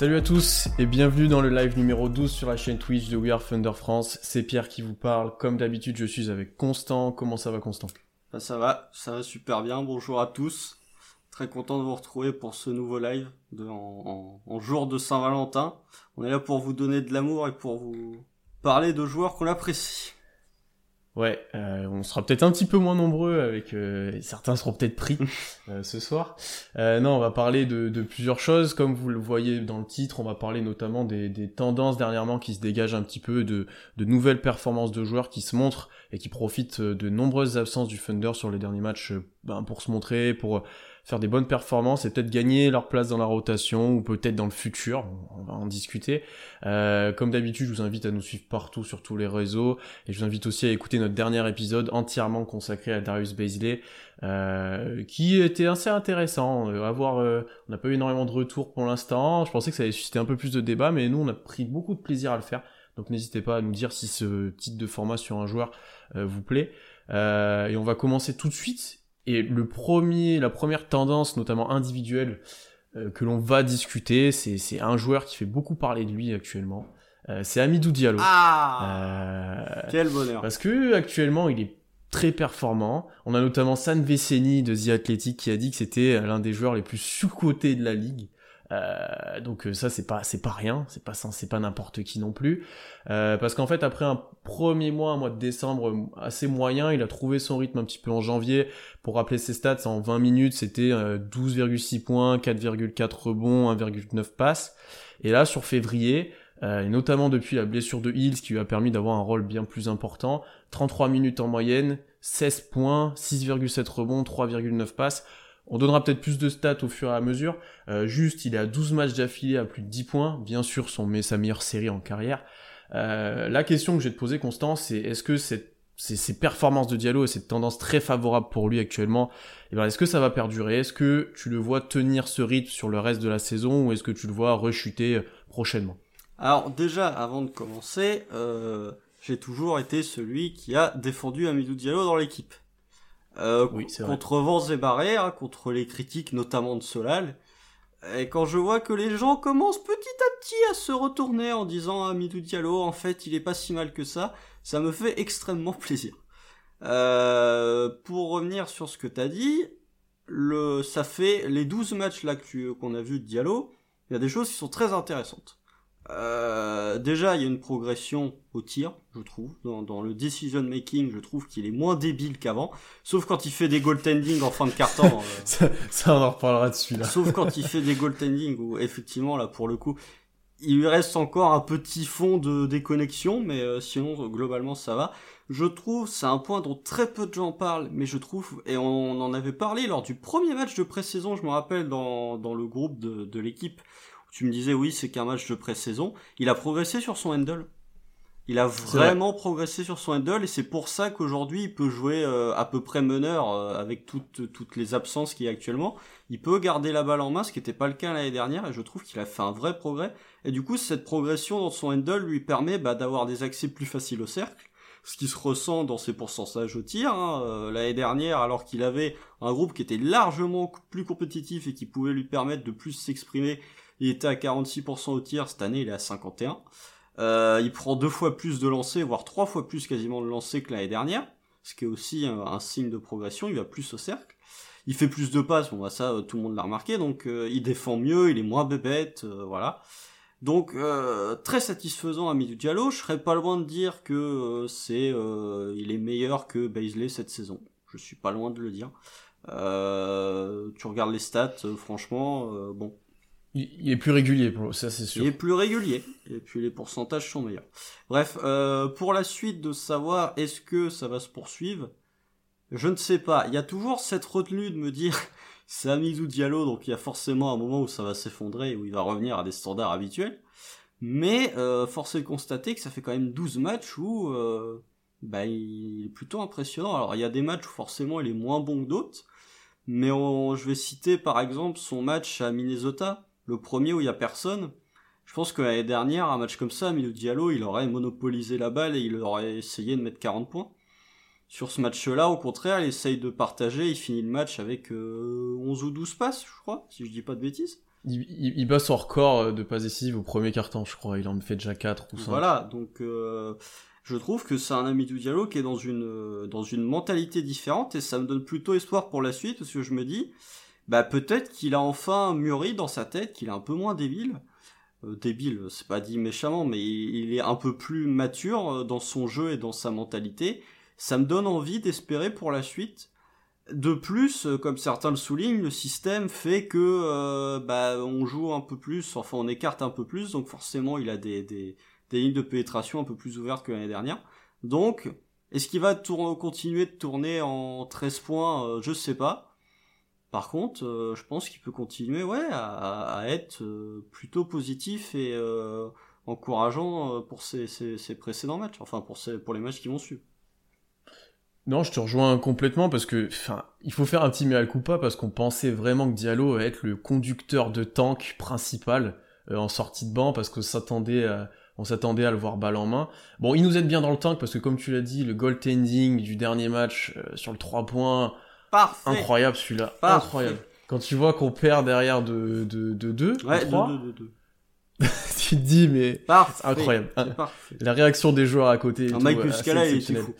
Salut à tous et bienvenue dans le live numéro 12 sur la chaîne Twitch de We Are Thunder France. C'est Pierre qui vous parle. Comme d'habitude, je suis avec Constant. Comment ça va Constant? Bah, Ça va, ça va super bien. Bonjour à tous. Très content de vous retrouver pour ce nouveau live en jour de Saint-Valentin. On est là pour vous donner de l'amour et pour vous parler de joueurs qu'on apprécie. Ouais, euh, on sera peut-être un petit peu moins nombreux avec euh, certains seront peut-être pris euh, ce soir. non, on va parler de, de, plusieurs choses, comme vous le voyez dans le titre. On va parler notamment des, des tendances dernièrement qui se dégagent un petit peu, de, de, nouvelles performances de joueurs qui se montrent et qui profitent de nombreuses absences du Thunder sur les derniers matchs ben, pour se montrer, pour faire des bonnes performances et peut-être gagner leur place dans la rotation ou peut-être dans le futur. On va en discuter. Euh, comme d'habitude, je vous invite à nous suivre partout sur tous les réseaux et je vous invite aussi à écouter notre dernier épisode entièrement consacré à Darius Baisley, euh, qui était assez intéressant. Euh, euh, on n'a pas eu énormément de retours pour l'instant. Je pensais que ça allait susciter un peu plus de débats, mais nous, on a pris beaucoup de plaisir à le faire. Donc n'hésitez pas à nous dire si ce type de format sur un joueur vous plaît. et on va commencer tout de suite et le premier, la première tendance, notamment individuelle, euh, que l'on va discuter, c'est un joueur qui fait beaucoup parler de lui actuellement. Euh, c'est Amidou Diallo. Ah euh, Quel bonheur Parce que actuellement, il est très performant. On a notamment San Veceni de The Athletic qui a dit que c'était l'un des joueurs les plus sous-cotés de la ligue. Euh, donc euh, ça c'est pas c'est pas rien, c'est pas c'est pas n'importe qui non plus, euh, parce qu'en fait après un premier mois, un mois de décembre assez moyen, il a trouvé son rythme un petit peu en janvier. Pour rappeler ses stats, en 20 minutes c'était 12,6 points, 4,4 rebonds, 1,9 passes. Et là sur février, et notamment depuis la blessure de Hills qui lui a permis d'avoir un rôle bien plus important, 33 minutes en moyenne, 16 points, 6,7 rebonds, 3,9 passes. On donnera peut-être plus de stats au fur et à mesure. Euh, juste, il est à 12 matchs d'affilée à plus de 10 points. Bien sûr, son, sa meilleure série en carrière. Euh, la question que j'ai te poser, Constant, c'est est-ce que cette, ces, performances de Diallo et cette tendance très favorable pour lui actuellement, eh ben, est-ce que ça va perdurer? Est-ce que tu le vois tenir ce rythme sur le reste de la saison ou est-ce que tu le vois rechuter euh, prochainement? Alors déjà, avant de commencer, j'ai toujours été celui qui a défendu Amidou Diallo dans l'équipe. Euh, contre vents et barrières, hein, contre les critiques notamment de Solal. Et quand je vois que les gens commencent petit à petit à se retourner en disant à Midou Diallo, en fait, il est pas si mal que ça, ça me fait extrêmement plaisir. Euh, pour revenir sur ce que t'as dit, le, ça fait les 12 matchs là qu'on a vu de Diallo, il y a des choses qui sont très intéressantes. Euh, déjà, il y a une progression au tir, je trouve. Dans, le decision making, je trouve qu'il est moins débile qu'avant. Sauf quand il fait des goaltending en fin de carton. Euh, ça, on en reparlera dessus là. Sauf quand il fait des goaltending où effectivement là pour le coup, il lui reste encore un petit fond de déconnexion, mais euh, sinon globalement ça va. Je trouve, c'est un point dont très peu de gens parlent, mais je trouve, et on en avait parlé lors du premier match de pré-saison, je me rappelle dans, dans le groupe de, de l'équipe, tu me disais oui, c'est qu'un match de pré-saison. Il a progressé sur son handle. Il a vraiment progressé sur son handle et c'est pour ça qu'aujourd'hui il peut jouer euh, à peu près meneur euh, avec toutes toutes les absences qu'il y a actuellement. Il peut garder la balle en main, ce qui n'était pas le cas l'année dernière et je trouve qu'il a fait un vrai progrès. Et du coup cette progression dans son handle lui permet bah, d'avoir des accès plus faciles au cercle, ce qui se ressent dans ses pourcentages au tir. Hein. Euh, l'année dernière, alors qu'il avait un groupe qui était largement plus compétitif et qui pouvait lui permettre de plus s'exprimer il était à 46% au tir, cette année il est à 51. Euh, il prend deux fois plus de lancers, voire trois fois plus quasiment de lancers que l'année dernière, ce qui est aussi un, signe de progression, il va plus au cercle. Il fait plus de passes, bon bah ça euh, tout le monde l'a remarqué, donc euh, il défend mieux, il est moins bébête, voilà. Donc très satisfaisant à Midou Diallo, je serais pas loin de dire que c'est il est meilleur que Baisley cette saison. Je suis pas loin de le dire. tu regardes les stats, franchement, bon, il est plus régulier, ça c'est sûr. Il est plus régulier, et puis les pourcentages sont meilleurs. Bref, euh, pour la suite de savoir est-ce que ça va se poursuivre, je ne sais pas. Il y a toujours cette retenue de me dire c'est Amizou Diallo, donc il y a forcément un moment où ça va s'effondrer, où il va revenir à des standards habituels. Mais euh, force est de constater que ça fait quand même 12 matchs où euh, bah, il est plutôt impressionnant. Alors il y a des matchs où forcément il est moins bon que d'autres, mais je vais citer par exemple son match à Minnesota, le premier où il y a personne, je pense que l'année dernière, un match comme ça, Milo Diallo, il aurait monopolisé la balle et il aurait essayé de mettre 40 points. Sur ce match-là, au contraire, il essaye de partager, il finit le match avec 11 euh, ou 12 passes, je crois, si je dis pas de bêtises. Il, bat son record de passes décisives au premier carton, je crois. Il en fait déjà 4 ou 5. Voilà, donc je trouve que c'est un ami du Diallo qui est dans une, dans une mentalité différente et ça me donne plutôt espoir pour la suite parce que je me dis, bah peut-être qu'il a enfin mûri dans sa tête, qu'il est un peu moins débile. Euh, débile, c'est pas dit méchamment, mais il, est un peu plus mature euh, dans son jeu et dans sa mentalité. Ça me donne envie d'espérer pour la suite. De plus, euh, comme certains le soulignent, le système fait que bah on joue un peu plus, enfin on écarte un peu plus, donc forcément il a des, des, lignes de pénétration un peu plus ouvertes que l'année dernière. Donc, est-ce qu'il va continuer de tourner en 13 points? Je sais pas. Par contre, euh, je pense qu'il peut continuer ouais, à, être euh, plutôt positif et euh, encourageant pour ses, précédents matchs, enfin pour, pour les matchs qui vont suivre. Non, je te rejoins complètement parce que, enfin, il faut faire un petit mea culpa parce qu'on pensait vraiment que Diallo allait être le conducteur de tank principal en sortie de banc parce qu'on s'attendait à, on s'attendait à le voir balle en main. Bon, il nous aide bien dans le tank parce que comme tu l'as dit, le goaltending du dernier match sur le 3 points, Parfait. Incroyable celui-là. Incroyable. Quand tu vois qu'on perd derrière de 2, de, de, ouais, 3, tu te dis, mais c'est incroyable. La réaction des joueurs à côté. Un Mike Muscala, il était fou.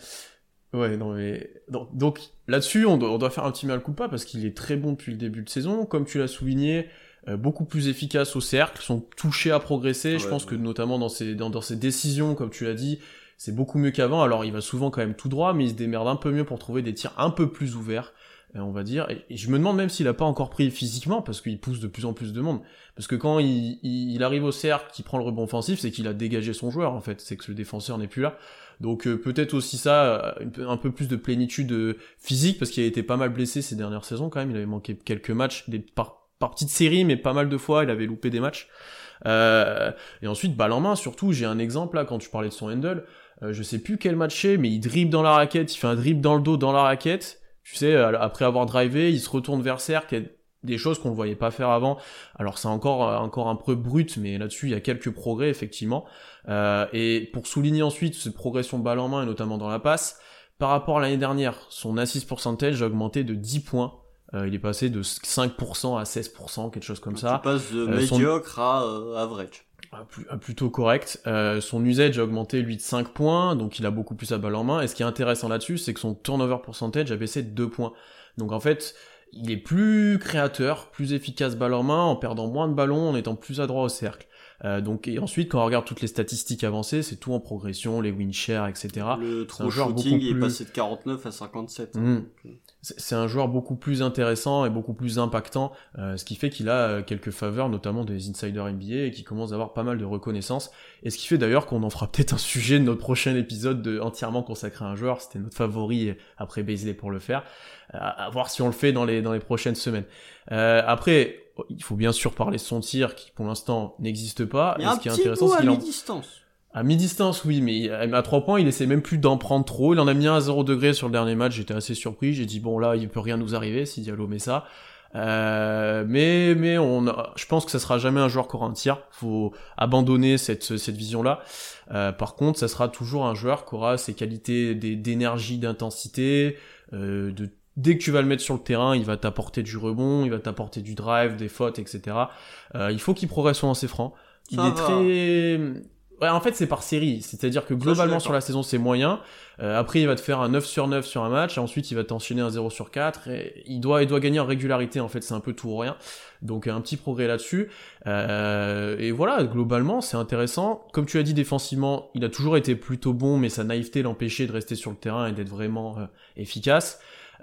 Ouais, non, mais. Donc, là-dessus, on doit, on doit, faire un petit mal coup pas parce qu'il est très bon depuis le début de saison. Comme tu l'as souligné, euh, beaucoup plus efficace au cercle, sont touchés à progresser. Je pense que notamment dans ses, dans, dans ses décisions, comme tu l'as dit, c'est beaucoup mieux qu'avant. Alors il va souvent quand même tout droit, mais il se démerde un peu mieux pour trouver des tirs un peu plus ouverts. Euh, on va dire. Et, je me demande même s'il a pas encore pris physiquement, parce qu'il pousse de plus en plus de monde. Parce que quand il, arrive au cercle, qu'il prend le rebond offensif, c'est qu'il a dégagé son joueur, en fait. C'est que le défenseur n'est plus là. Donc euh, peut-être aussi ça, euh, un peu plus de plénitude physique, parce qu'il a été pas mal blessé ces dernières saisons quand même. Il avait manqué quelques matchs, des, par, par petites séries, mais pas mal de fois, il avait loupé des matchs. et ensuite, balle en main, surtout, j'ai un exemple là, quand tu parlais de son handle, je sais plus quel match c'est, mais il dribble dans la raquette, il fait un dribble dans le dos dans la raquette, tu sais, après avoir drivé, il se retourne vers cercle, des choses qu'on ne voyait pas faire avant. Alors c'est encore encore un peu brut, mais là-dessus il y a quelques progrès effectivement. Euh, et pour souligner ensuite cette progression balle en main et notamment dans la passe, par rapport à l'année dernière, son assist percentage a augmenté de 10 points. Euh, il est passé de 5% à 16%, quelque chose comme ça. Il passe de euh, médiocre à average plutôt correct. Euh, son usage a augmenté lui de 5 points, donc il a beaucoup plus à balle en main. Et ce qui est intéressant là-dessus, c'est que son turnover percentage a baissé de 2 points. Donc en fait, il est plus créateur, plus efficace balle en main, en perdant moins de ballons, en étant plus adroit au cercle. Euh, donc et ensuite quand on regarde toutes les statistiques avancées, c'est tout en progression, les win shares, etc. Le true shooting est passé de 49 à 57. Hein, mmh. C'est un joueur beaucoup plus intéressant et beaucoup plus impactant, euh, ce qui fait qu'il a euh, quelques faveurs, notamment des insiders NBA, et qui commence à avoir pas mal de reconnaissance. Et ce qui fait d'ailleurs qu'on en fera peut-être un sujet de notre prochain épisode de, entièrement consacré à un joueur. C'était notre favori après Baisley pour le faire. À, voir si on le fait dans les dans les prochaines semaines. Après, il faut bien sûr parler de son tir qui pour l'instant n'existe pas. et ce qui est intéressant, c'est qu'il à mi-distance. À mi-distance, oui, mais à 3 points, il essaie même plus d'en prendre trop. Il en a mis un à 0 degré sur le dernier match, j'étais assez surpris. J'ai dit, bon, là, il peut rien nous arriver si Diallo met ça. Euh, mais mais on je pense que ça sera jamais un joueur qui aura un tir. Faut abandonner cette cette vision là. Euh, par contre, ça sera toujours un joueur qui aura ses qualités d'énergie, d'intensité, euh, de dès que tu vas le mettre sur le terrain, il va t'apporter du rebond, il va t'apporter du drive, des fautes, etc. Euh, il faut qu'il progresse sur ses francs. Il est très... Ouais, en fait, c'est par série. C'est-à-dire que globalement, sur la saison, c'est moyen. Euh, après, il va te faire un 9 sur 9 sur un match. Et ensuite, il va t'enchaîner un 0 sur 4. Et il doit, il doit gagner en régularité. En fait, c'est un peu tout ou rien. Donc, un petit progrès là-dessus. Euh, et voilà, globalement, c'est intéressant. Comme tu as dit défensivement, il a toujours été plutôt bon, mais sa naïveté l'empêchait de rester sur le terrain et d'être vraiment euh, efficace.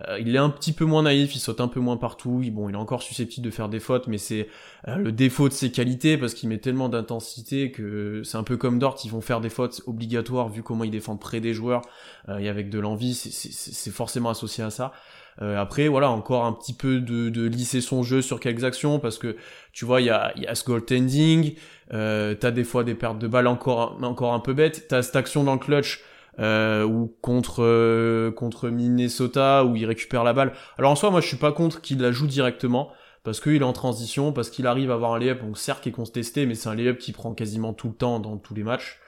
Euh, il est un petit peu moins naïf, il saute un peu moins partout. Il, bon, il est encore susceptible de faire des fautes, mais c'est euh, le défaut de ses qualités parce qu'il met tellement d'intensité que c'est un peu comme Dort, ils vont faire des fautes obligatoires vu comment il défend près des joueurs euh, et avec de l'envie, c'est forcément associé à ça. après, voilà, encore un petit peu de, de, lisser son jeu sur quelques actions parce que tu vois, il y a, y a ce goaltending, t'as des fois des pertes de balles encore, encore un peu bêtes, t'as cette action dans le clutch euh, ou contre euh, contre Minnesota où il récupère la balle. Alors en soi, moi je suis pas contre qu'il la joue directement parce qu'il est en transition, parce qu'il arrive à avoir un layup, donc certes qui est contesté, mais c'est un layup qui prend quasiment tout le temps dans tous les matchs.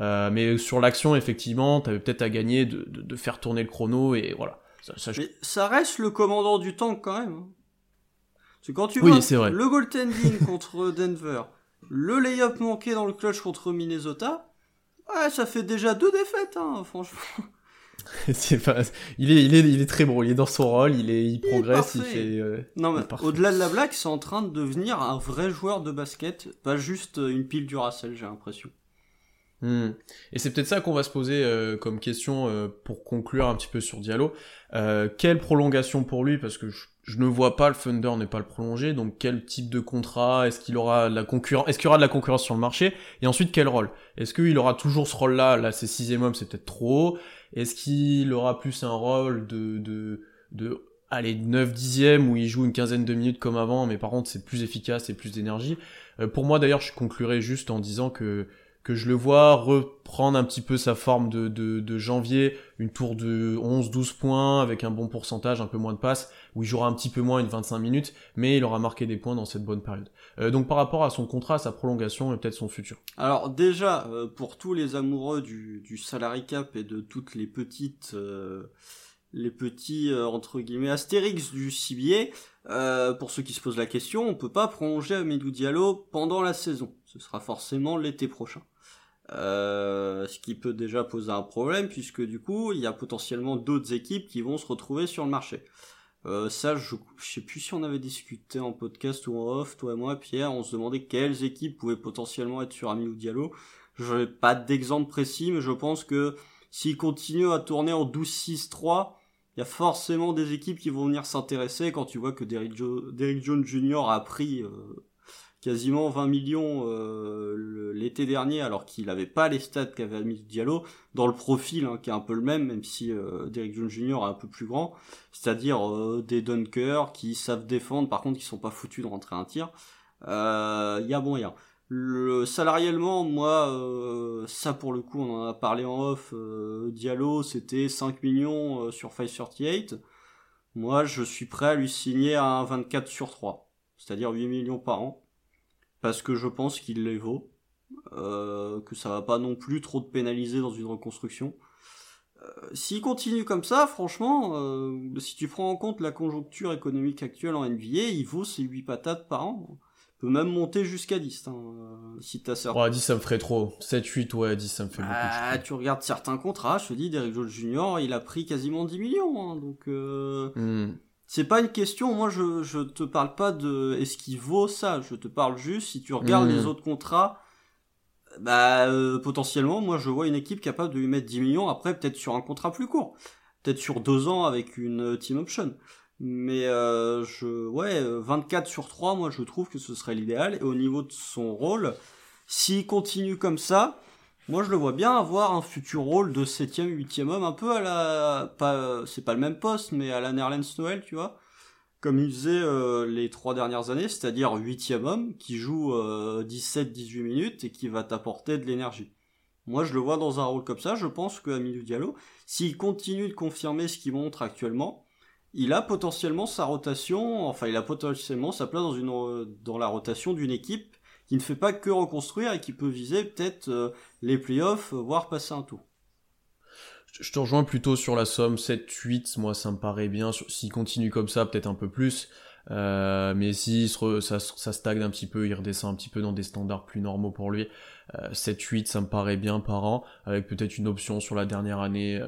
Euh, mais sur l'action, effectivement, t'avais peut-être à gagner de, de, de, faire tourner le chrono et voilà. Ça, ça, mais ça reste le commandant du tank quand même. Hein. Parce que quand tu Oui, vois vrai. le goaltending contre Denver, le layup manqué dans le clutch contre Minnesota, ouais, ça fait déjà deux défaites, hein, franchement. Pas- il, est, il, est, il est très bon, il est dans son rôle, il, est, il progresse, il, fait... euh, Non, mais au-delà de la blague, c'est en train de devenir un vrai joueur de basket, pas juste une pile du Racel, j'ai l'impression. Hmm. Et c'est peut-être ça qu'on va se poser euh, comme question euh, pour conclure un petit peu sur Diallo. Euh, quelle prolongation pour lui Parce que je, je ne vois pas le Thunder ne pas le prolonger. Donc quel type de contrat Est-ce qu'il aura de la concurrence Est-ce qu'il y aura de la concurrence sur le marché Et ensuite quel rôle? Est-ce qu'il aura toujours ce rôle-là Là, c'est sixième homme, c'est peut-être trop haut? Est-ce qu'il aura plus un rôle de de de allez 9 dixième où il joue une quinzaine de minutes comme avant, mais par contre c'est plus efficace et plus d'énergie? Euh, pour moi d'ailleurs, je conclurai juste en disant que que je le vois reprendre un petit peu sa forme de, de, de janvier, une tour de 11-12 points avec un bon pourcentage, un peu moins de passes, où il jouera un petit peu moins, une 25 minutes, mais il aura marqué des points dans cette bonne période. Euh, donc par rapport à son contrat, sa prolongation et peut-être son futur. Alors déjà, euh, pour tous les amoureux du, du salary cap et de toutes les petites, euh, les petits euh, entre guillemets astérix du CBA, euh, pour ceux qui se posent la question, on peut pas prolonger Amidou Diallo pendant la saison. Ce sera forcément l'été prochain. Euh, ce qui peut déjà poser un problème puisque du coup il y a potentiellement d'autres équipes qui vont se retrouver sur le marché. Euh, ça, je, je sais plus si on avait discuté en podcast ou en off, toi et moi, Pierre, on se demandait quelles équipes pouvaient potentiellement être sur Amilou Diallo. Je n'ai pas d'exemple précis, mais je pense que s'il continue à tourner en 12-6-3, il y a forcément des équipes qui vont venir s'intéresser quand tu vois que Derrick, Jo- Derrick Jones Jr. a pris euh, quasiment 20 millions euh, l'été dernier alors qu'il n'avait pas les stats qu'avait Amilou Diallo dans le profil hein, qui est un peu le même même si euh, Derrick Jones Jr. est un peu plus grand c'est-à-dire euh, des dunkers qui savent défendre, par contre qui sont pas foutus de rentrer un tir. Il y a moyen. Le, salariellement, moi, ça pour le coup, on en a parlé en off. Diallo, c'était 5 millions sur 538. Moi, je suis prêt à lui signer un 24 sur 3, c'est-à-dire 8 millions par an, parce que je pense qu'il les vaut, euh, que ça va pas non plus trop te pénaliser dans une reconstruction. Euh, S'il continue comme ça, franchement, euh, si tu prends en compte la conjoncture économique actuelle en NBA, il vaut ses 8 patates par an. Il peut même monter jusqu'à 10, hein, si t'as certains... Ouais, 10 ça me ferait trop. 7, 8, ouais, 10 ça me fait beaucoup. Ah, tu regardes certains contrats, je te dis, Derrick Jones Jr., il a pris quasiment 10 millions, hein, donc... Euh... C'est pas une question, moi je, je te parle pas de est-ce qu'il vaut ça, je te parle juste si tu regardes les autres contrats, bah euh, potentiellement moi je vois une équipe capable de lui mettre 10 millions après peut-être sur un contrat plus court, peut-être sur deux ans avec une euh, team option. Mais euh, je ouais euh, 24 sur 3 moi je trouve que ce serait l'idéal et au niveau de son rôle, s'il continue comme ça, moi je le vois bien avoir un futur rôle de 7ème, 8ème homme, un peu à la. pas C'est pas le même poste, mais à la Nerlens Noël, tu vois. Comme il faisait euh, les trois dernières années, c'est-à-dire 8ème homme, qui joue 17-18 minutes et qui va t'apporter de l'énergie. Moi je le vois dans un rôle comme ça, je pense que Amilou Diallo, s'il continue de confirmer ce qu'il montre actuellement, il a potentiellement sa rotation, enfin il a potentiellement sa place dans, une, euh, dans la rotation d'une équipe qui ne fait pas que reconstruire et qui peut viser peut-être euh, les playoffs, euh, voire passer un tour. Je te rejoins plutôt sur la somme 7-8, moi ça me paraît bien. S'il continue comme ça, peut-être un peu plus. Euh, mais si ça, stagne un petit peu, il redescend un petit peu dans des standards plus normaux pour lui. Euh, 7-8, ça me paraît bien par an, avec peut-être une option sur la dernière année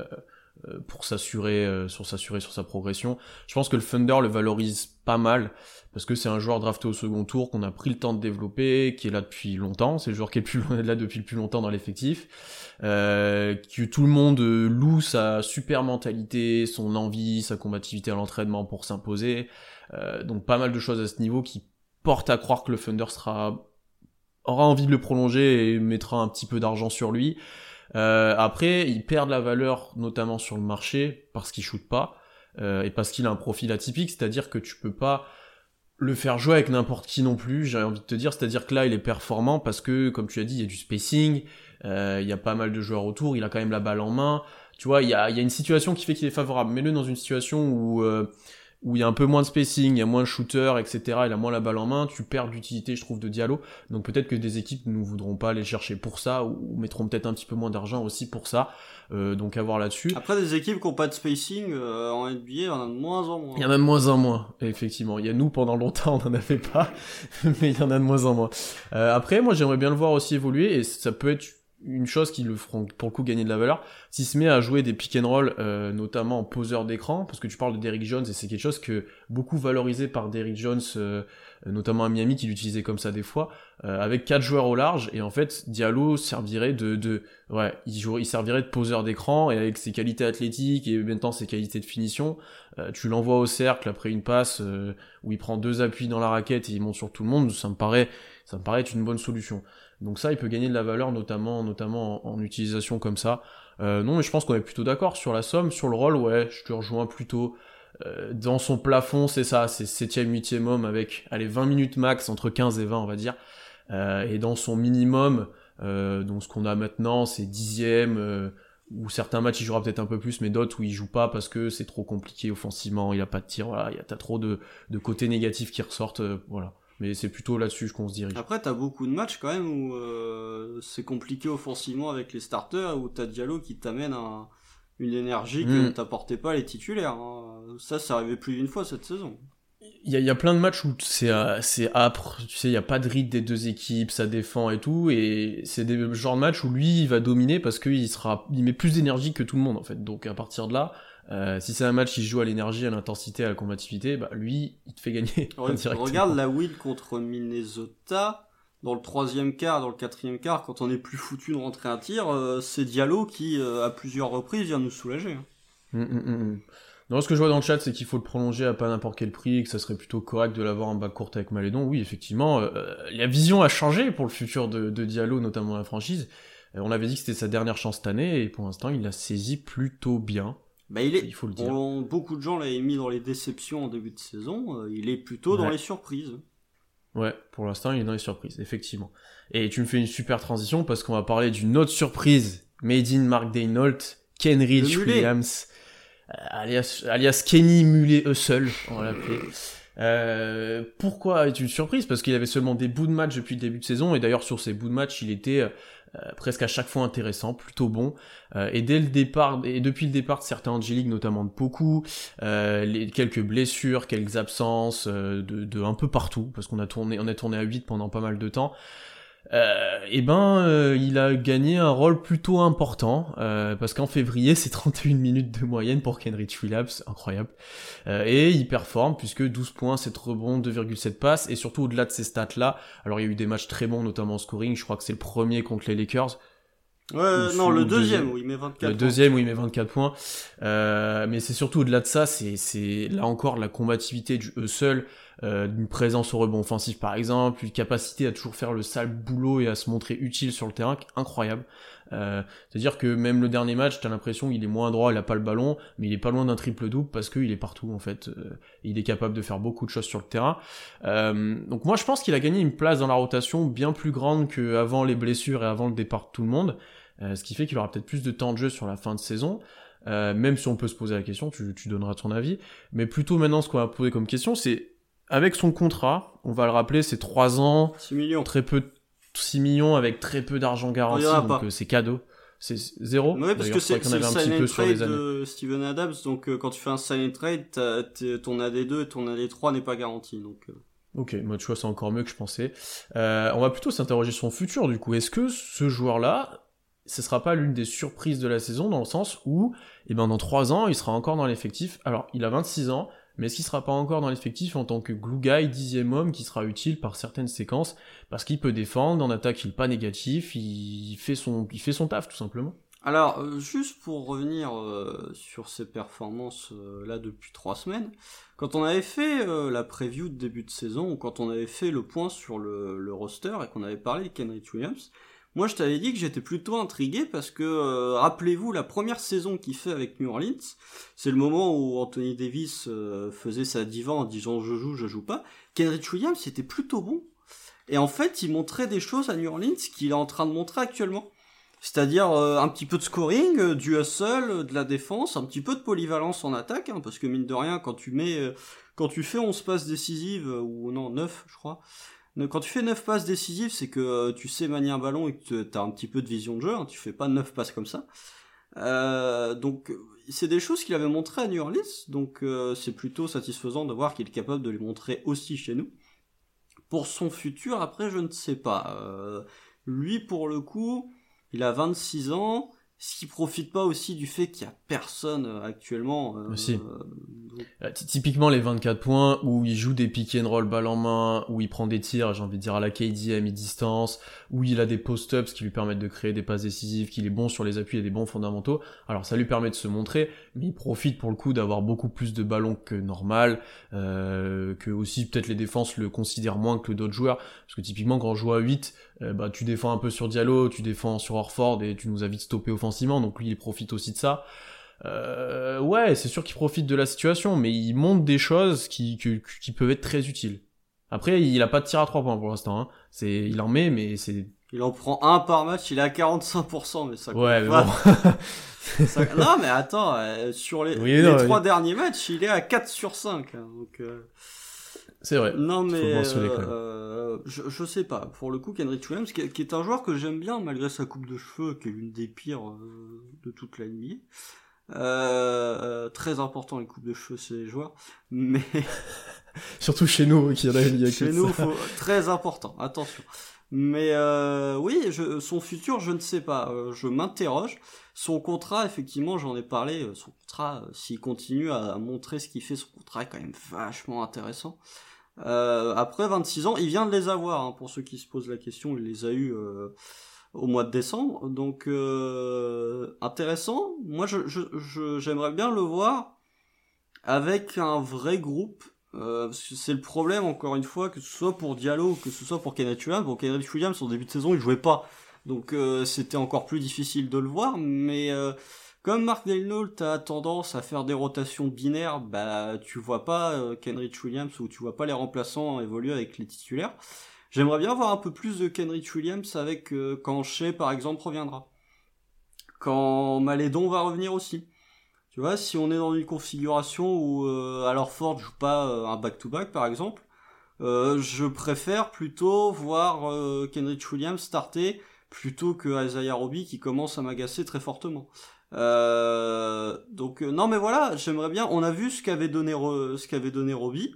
pour s'assurer euh, sur s'assurer sur sa progression. Je pense que le Thunder le valorise pas mal parce que c'est un joueur drafté au second tour qu'on a pris le temps de développer, qui est là depuis longtemps. C'est le joueur qui est plus là depuis le plus longtemps dans l'effectif. Euh, que tout le monde euh, loue sa super mentalité, son envie, sa combativité à l'entraînement pour s'imposer. Euh, donc pas mal de choses à ce niveau qui portent à croire que le Thunder sera aura envie de le prolonger et mettra un petit peu d'argent sur lui. Euh, après, il perd de la valeur, notamment sur le marché, parce qu'il shoot pas, euh, et parce qu'il a un profil atypique, c'est-à-dire que tu peux pas le faire jouer avec n'importe qui non plus, j'ai envie de te dire, c'est-à-dire que là, il est performant parce que, comme tu as dit, il y a du spacing, euh, il y a pas mal de joueurs autour, il a quand même la balle en main, tu vois, il y a, il y a une situation qui fait qu'il est favorable, mets-le dans une situation où... où il y a un peu moins de spacing, il y a moins de shooter, etc. Il a moins la balle en main, tu perds d'utilité, je trouve, de Diallo. Donc peut-être que des équipes ne voudront pas aller chercher pour ça, ou mettront peut-être un petit peu moins d'argent aussi pour ça. Euh, donc à voir là-dessus. Après, des équipes qui n'ont pas de spacing euh, en NBA, il y en a de moins en moins. Il y en a de moins en moins, effectivement. Il y a nous, pendant longtemps, on n'en avait pas, mais il y en a de moins en moins. Euh, après, moi, j'aimerais bien le voir aussi évoluer, et ça peut être une chose qui le feront pour le coup gagner de la valeur, s'il se met à jouer des pick and roll, euh, notamment en poseur d'écran, parce que tu parles de Derrick Jones et c'est quelque chose que beaucoup valorisé par Derrick Jones, euh, notamment à Miami qui l'utilisait comme ça des fois, euh, avec quatre joueurs au large et en fait Diallo servirait de, ouais, il servirait de poseur d'écran et avec ses qualités athlétiques et maintenant ses qualités de finition, tu l'envoies au cercle après une passe où il prend deux appuis dans la raquette et il monte sur tout le monde, ça me paraît, ça me paraît être une bonne solution. Donc ça, il peut gagner de la valeur, notamment, notamment en, utilisation comme ça. Euh, non, mais je pense qu'on est plutôt d'accord sur la somme, sur le rôle, ouais, je te rejoins plutôt. Euh, dans son plafond, c'est ça, c'est 7ème, 8ème homme avec, allez, 20 minutes max, entre 15 et 20, on va dire. Euh, et dans son minimum, donc ce qu'on a maintenant, c'est 10ème, ou certains matchs il jouera peut-être un peu plus, mais d'autres où il joue pas parce que c'est trop compliqué offensivement, il a pas de tir, voilà, il y a t'as trop de, de côtés négatifs qui ressortent, voilà. Mais c'est plutôt là-dessus qu'on se dirige. Après, t'as beaucoup de matchs quand même où euh, c'est compliqué offensivement avec les starters, où t'as Diallo qui t'amène une énergie que ne hmm. t'apportait pas les titulaires. Hein. Ça, c'est arrivé plus d'une fois cette saison. Il y, a, plein de matchs où c'est euh, c'est âpre, tu sais, il y a pas de rythme des deux équipes, ça défend et tout, et c'est des genres de matchs où lui il va dominer parce qu'il sera, il met plus d'énergie que tout le monde en fait. Donc à partir de là, euh, si c'est un match qui joue à l'énergie, à l'intensité, à la combativité, bah lui, il te fait gagner. regarde la Will contre Minnesota. Dans le troisième quart, dans le quatrième quart, quand on est plus foutu de rentrer un tir, euh, c'est Diallo qui, euh, à plusieurs reprises, vient nous soulager. Hein. Hum, hum, hum, non, ce que je vois dans le chat, c'est qu'il faut le prolonger à pas n'importe quel prix, que ça serait plutôt correct de l'avoir en bas courte avec Malédon. Oui, effectivement, la vision a changé pour le futur de, de Diallo, notamment la franchise. on avait dit que c'était sa dernière chance cette année, et pour l'instant, il l'a saisi plutôt bien. Bah, il est, il faut le dire. beaucoup de gens l'avaient mis dans les déceptions en début de saison. Euh, il est plutôt dans les surprises. Ouais, pour l'instant, il est dans les surprises, effectivement. Et tu me fais une super transition parce qu'on va parler d'une autre surprise, made in Mark Daynault, Kenrich Williams, euh, alias, alias Kenny Mullet Hustle, on va l'appeler. Euh, pourquoi est une surprise? Parce qu'il avait seulement des bouts de match depuis le début de saison, et d'ailleurs sur ces bouts de match, il était euh, euh, presque à chaque fois intéressant, plutôt bon. Euh, et dès le départ, et depuis le départ de certains Angéliques, notamment de beaucoup, euh, les, quelques blessures, quelques absences, de, de, un peu partout, parce qu'on a tourné, on a tourné à 8 pendant pas mal de temps euh, et eh ben euh, il a gagné un rôle plutôt important euh, parce qu'en février c'est 31 minutes de moyenne pour Kenrich Williams, incroyable. Euh, et il performe puisque 12 points, 7 rebonds, 2,7 passes et surtout au-delà de ces stats là, alors il y a eu des matchs très bons notamment en scoring, je crois que c'est le premier contre les Lakers. Ouais, non, le deuxième, oui, mais 24 Le deuxième, oui, mais 24 points. Euh, mais c'est surtout au-delà de ça, c'est, c'est là encore la combativité du seul, euh, d'une présence au rebond offensif par exemple, une capacité à toujours faire le sale boulot et à se montrer utile sur le terrain, incroyable. Euh, c'est-à-dire que même le dernier match, t'as l'impression qu'il est moins droit, il a pas le ballon, mais il est pas loin d'un triple double parce qu'il est partout en fait. Euh, il est capable de faire beaucoup de choses sur le terrain. Euh, donc moi je pense qu'il a gagné une place dans la rotation bien plus grande qu'avant les blessures et avant le départ de tout le monde. Euh, ce qui fait qu'il aura peut-être plus de temps de jeu sur la fin de saison. Euh, même si on peut se poser la question, tu, tu donneras ton avis. Mais plutôt maintenant, ce qu'on va poser comme question, c'est avec son contrat, on va le rappeler, c'est 3 ans, 6 millions. très peu, 6 millions avec très peu d'argent garanti, donc euh, c'est cadeau. C'est zéro. Oui, parce que c'est le sign trade de Steven Adams, donc quand tu fais un sign trade, ton AD2 et ton AD3 n'est pas garanti, donc. Ok, moi tu vois c'est encore mieux que je pensais. Euh, on va plutôt s'interroger sur son futur du coup. Est-ce que ce joueur-là, ce sera pas l'une des surprises de la saison dans le sens où, eh ben, dans 3 ans, il sera encore dans l'effectif? Alors, il a 26 ans, mais est-ce qu'il sera pas encore dans l'effectif en tant que glue guy, dixième homme, qui sera utile par certaines séquences, parce qu'il peut défendre, en attaque il est pas négatif, il fait son, taf tout simplement. Alors, euh, juste pour revenir euh, sur ses performances euh, là depuis trois semaines, quand on avait fait la preview de début de saison, ou quand on avait fait le point sur le, le roster et qu'on avait parlé de Kenrich Williams, moi, je t'avais dit que j'étais plutôt intrigué parce que, euh, rappelez-vous, la première saison qu'il fait avec New Orleans, c'est le moment où Anthony Davis euh, faisait sa diva en disant je joue, je joue pas. Kenrich Williams c'était plutôt bon. Et en fait, il montrait des choses à New Orleans qu'il est en train de montrer actuellement. C'est-à-dire euh, un petit peu de scoring, euh, du hustle, de la défense, un petit peu de polyvalence en attaque, hein, parce que mine de rien, quand tu mets, euh, quand tu fais 11 passes décisives, ou non, 9 je crois, quand tu fais 9 passes décisives, c'est que tu sais manier un ballon et que tu as un petit peu de vision de jeu, hein, tu fais pas 9 passes comme ça. donc c'est des choses qu'il avait montré à New Orleans, donc c'est plutôt satisfaisant de voir qu'il est capable de les montrer aussi chez nous. Pour son futur, après, je ne sais pas. lui, pour le coup, il a 26 ans. Ce qui profite pas aussi du fait qu'il y a personne euh, actuellement. Euh, aussi. Euh, typiquement les 24 points où il joue des pick and roll balle en main, où il prend des tirs, j'ai envie de dire à la KD à mi-distance, où il a des post-ups qui lui permettent de créer des passes décisives, qu'il est bon sur les appuis et des bons fondamentaux. Alors ça lui permet de se montrer, mais il profite pour le coup d'avoir beaucoup plus de ballons que normal, que aussi peut-être les défenses le considèrent moins que d'autres joueurs, parce que typiquement quand on joue à 8, euh, bah, tu défends un peu sur Diallo, tu défends sur Orford et tu nous as vite stoppé offensivement, donc lui il profite aussi de ça. Euh, ouais, c'est sûr qu'il profite de la situation, mais il montre des choses qui, qui, peuvent être très utiles. Après, il a pas de tir à 3 points pour l'instant. Hein. C'est, il en met, mais c'est. Il en prend un par match, il est à 45%, mais ça. Ouais, mais bon. Non, mais attends, euh, sur les, les trois derniers matchs, il est à 4 sur 5. Hein, donc. C'est vrai. Non, mais euh, je, je sais pas. Pour le coup, Kendrick Williams, qui, est un joueur que j'aime bien malgré sa coupe de cheveux, qui est l'une des pires euh, de toute la NBA. Euh, très important les coupes de cheveux chez les joueurs, mais surtout chez nous qui en a une Chez nous, très important. Attention. Mais euh, oui, je, son futur, je ne sais pas. Euh, je m'interroge. Son contrat, effectivement, j'en ai parlé. Euh, son contrat, s'il continue à, montrer ce qu'il fait, son contrat est quand même vachement intéressant. après 26 ans, il vient de les avoir. Hein, pour ceux qui se posent la question, il les a eu au mois de décembre. Donc intéressant. Moi, je, j'aimerais bien le voir avec un vrai groupe euh, c'est le problème, encore une fois, que ce soit pour Diallo, que ce soit pour Kenneth Williams. Bon, Kenneth Williams, en début de saison, il jouait pas. Donc euh, c'était encore plus difficile de le voir. Mais euh, comme Mark Delnault a tendance à faire des rotations binaires, bah tu vois pas Kenrich Williams ou tu vois pas les remplaçants évoluer avec les titulaires. J'aimerais bien voir un peu plus de Kenrich Williams avec quand Shea par exemple reviendra. Quand Malédon va revenir aussi. Tu vois, si on est dans une configuration où euh, alors Ford joue pas euh, un back-to-back par exemple, euh, je préfère plutôt voir euh, Kenrich Williams starter plutôt que Isaiah Roby qui commence à m'agacer très fortement. donc non mais voilà, j'aimerais bien. On a vu ce qu'avait donné ce qu'avait donné Roby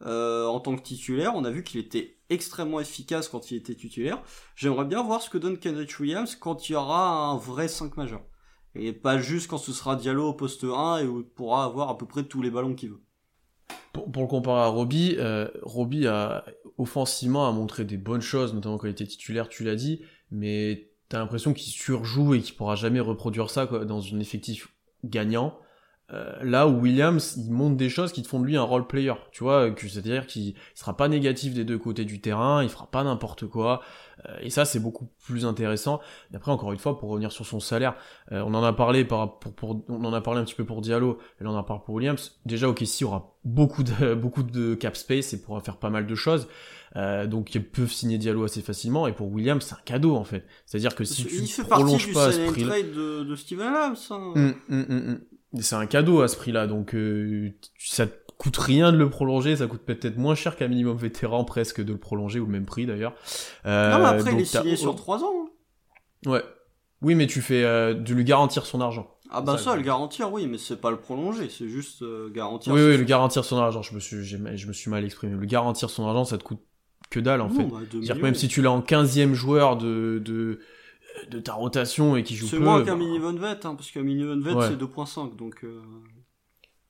en tant que titulaire. On a vu qu'il était extrêmement efficace quand il était titulaire. J'aimerais bien voir ce que donne Kenrich Williams quand il y aura un vrai 5 majeur et pas juste quand ce sera Diallo au poste 1 et où il pourra avoir à peu près tous les ballons qu'il veut. Pour, le comparer à Roby, euh, Roby a offensivement a montré des bonnes choses, notamment quand il était titulaire, tu l'as dit, mais t'as l'impression qu'il surjoue et qu'il pourra jamais reproduire ça quoi, dans un effectif gagnant. Euh, là où Williams, il montre des choses qui te font de lui un role player, tu vois, c'est-à-dire qu'il sera pas négatif des deux côtés du terrain, il fera pas n'importe quoi, euh, et ça c'est beaucoup plus intéressant. Et après encore une fois, pour revenir sur son salaire, euh, on en a parlé par, pour, pour, on en a parlé un petit peu pour Diallo, et là on en parle pour Williams. Déjà OKC aura beaucoup de beaucoup de cap space et pourra faire pas mal de choses. Euh, donc ils peuvent signer Diallo assez facilement et pour Williams c'est un cadeau en fait c'est à dire que si il tu prolonges pas à ce prix de, de Steven Adams hein. hum, hum, hum, c'est un cadeau à ce prix-là, donc euh, ça te coûte rien de le prolonger, ça coûte peut-être moins cher qu'un minimum vétéran presque de le prolonger, ou le même prix d'ailleurs. Euh, non, mais après il est signé sur 3 ans. Hein. Ouais. Oui, mais tu fais euh, de lui garantir son argent. Ah bah ça, le garantir, oui, mais c'est pas le prolonger, c'est juste euh, garantir. Oui, oui, le garantir son argent, je me suis, je me suis mal exprimé. Le garantir son argent, ça te coûte que dalle en fait. Bah, C'est-à-dire que même si tu l'as en 15e joueur de, de de ta rotation et qui joue peu. C'est moins qu'un mini Von hein, parce qu'un mini Von c'est 2.5, donc. Euh...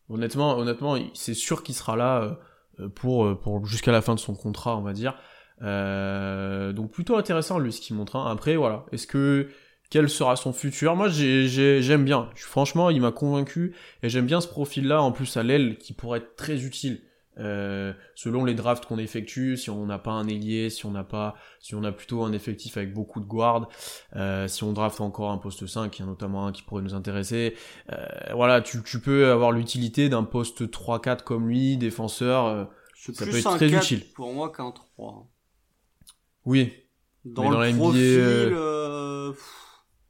Honnêtement, honnêtement, c'est sûr qu'il sera là euh, pour euh, pour jusqu'à la fin de son contrat, on va dire. Euh, donc plutôt intéressant lui ce qu'il montre. Hein. Après voilà, est-ce que quel sera son futur? Moi j'aime bien. Franchement, il m'a convaincu et j'aime bien ce profil-là en plus à l'aile qui pourrait être très utile. Euh, selon les drafts qu'on effectue, si on n'a pas un ailier, si on n'a pas, si on a plutôt un effectif avec beaucoup de guards, euh, si on draft encore un poste 5, il y a notamment un qui pourrait nous intéresser. Euh, voilà, tu, tu, peux avoir l'utilité d'un poste 3-4 comme lui, défenseur. Euh, ça peut être très utile. Pour moi qu'un 3. Oui. Dans, le profil, euh,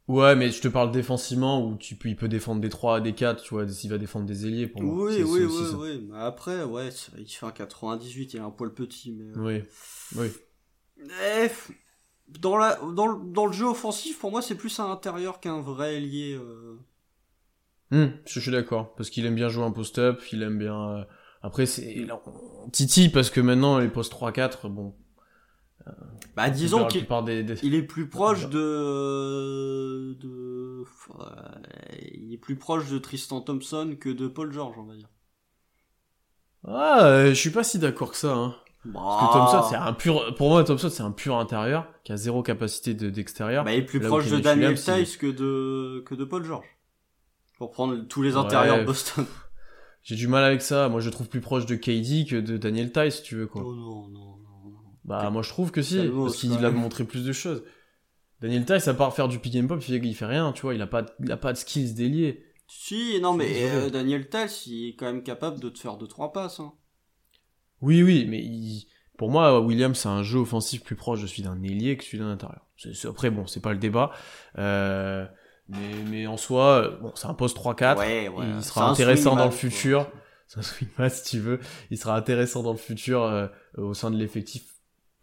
Ouais, mais je te parle défensivement où tu peux, il peut défendre des 3, des 4, tu vois, s'il va défendre des ailiers pour moi. Oui, oui, oui, ça. oui. Mais après, ouais, il fait un 98, il a un poil petit, mais. euh, Oui, oui. eh, f- dans, la, dans, le, dans le jeu offensif, pour moi, c'est plus un intérieur qu'un vrai ailier. euh. Hmm, je suis d'accord, parce qu'il aime bien jouer un post-up, il aime bien... euh, Après, c'est... titille, parce que maintenant, les postes 3-4, bon... Bah, la disons qu'il plupart des... des- il est plus proche de. de. il est plus proche de Tristan Thompson que de Paul George, on va dire. Ah, euh, je suis pas si d'accord que ça, hein. Parce que Bah, Thompson, c'est un pur... Pour moi, Thompson, c'est un pur intérieur, qui a zéro capacité de- d'extérieur. Bah, il est plus Là proche de Daniel Tice que de, que de Paul George. Pour prendre tous les Ouais. intérieurs de Boston. J'ai du mal avec ça. Moi, je le trouve plus proche de KD que de Daniel Tice, si tu veux, quoi. Oh non, non. Bah, moi, je trouve que si, parce qu'il a montré plus de choses. Daniel Tice, à part faire du pick and pop, il fait, il fait rien, tu vois, il a pas, de- il a pas de skills déliés. Si, non, mais euh, Daniel Tice, il est quand même capable de te faire 2-3 passes. Hein. Oui, oui, mais il- pour moi, Williams, c'est un jeu offensif plus proche de celui d'un ailier que celui d'un intérieur. C'est- c'est- Après, bon, c'est pas le débat. Euh, mais, mais en soi, bon, c'est un poste 3-4. Ouais, ouais. il sera intéressant dans le futur. C'est un swingman, si tu veux. Il sera intéressant dans le futur euh, au sein de l'effectif,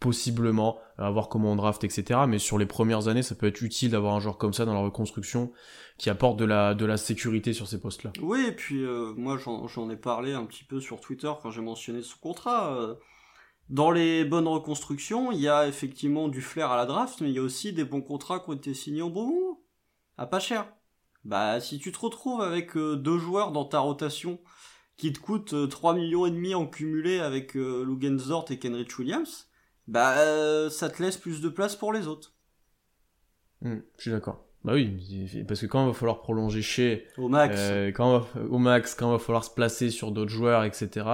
possiblement, à voir comment on draft, etc. Mais sur les premières années, ça peut être utile d'avoir un joueur comme ça dans la reconstruction qui apporte de la, de la sécurité sur ces postes-là. Oui, et puis euh, moi j'en ai parlé un petit peu sur Twitter quand j'ai mentionné son contrat. euh, Dans les bonnes reconstructions, il y a effectivement du flair à la draft, mais il y a aussi des bons contrats qui ont été signés au bon moment, à pas cher. Bah si tu te retrouves avec euh, deux joueurs dans ta rotation qui te coûtent euh, 3 millions et demi en cumulé avec euh, Lugensdort et Kenrich Williams, bah euh, ça te laisse plus de place pour les autres. Hmm, je suis d'accord. Bah oui, parce que quand il va falloir prolonger chez, Au max. euh, quand va- au max, quand il va falloir se placer sur d'autres joueurs, etc.,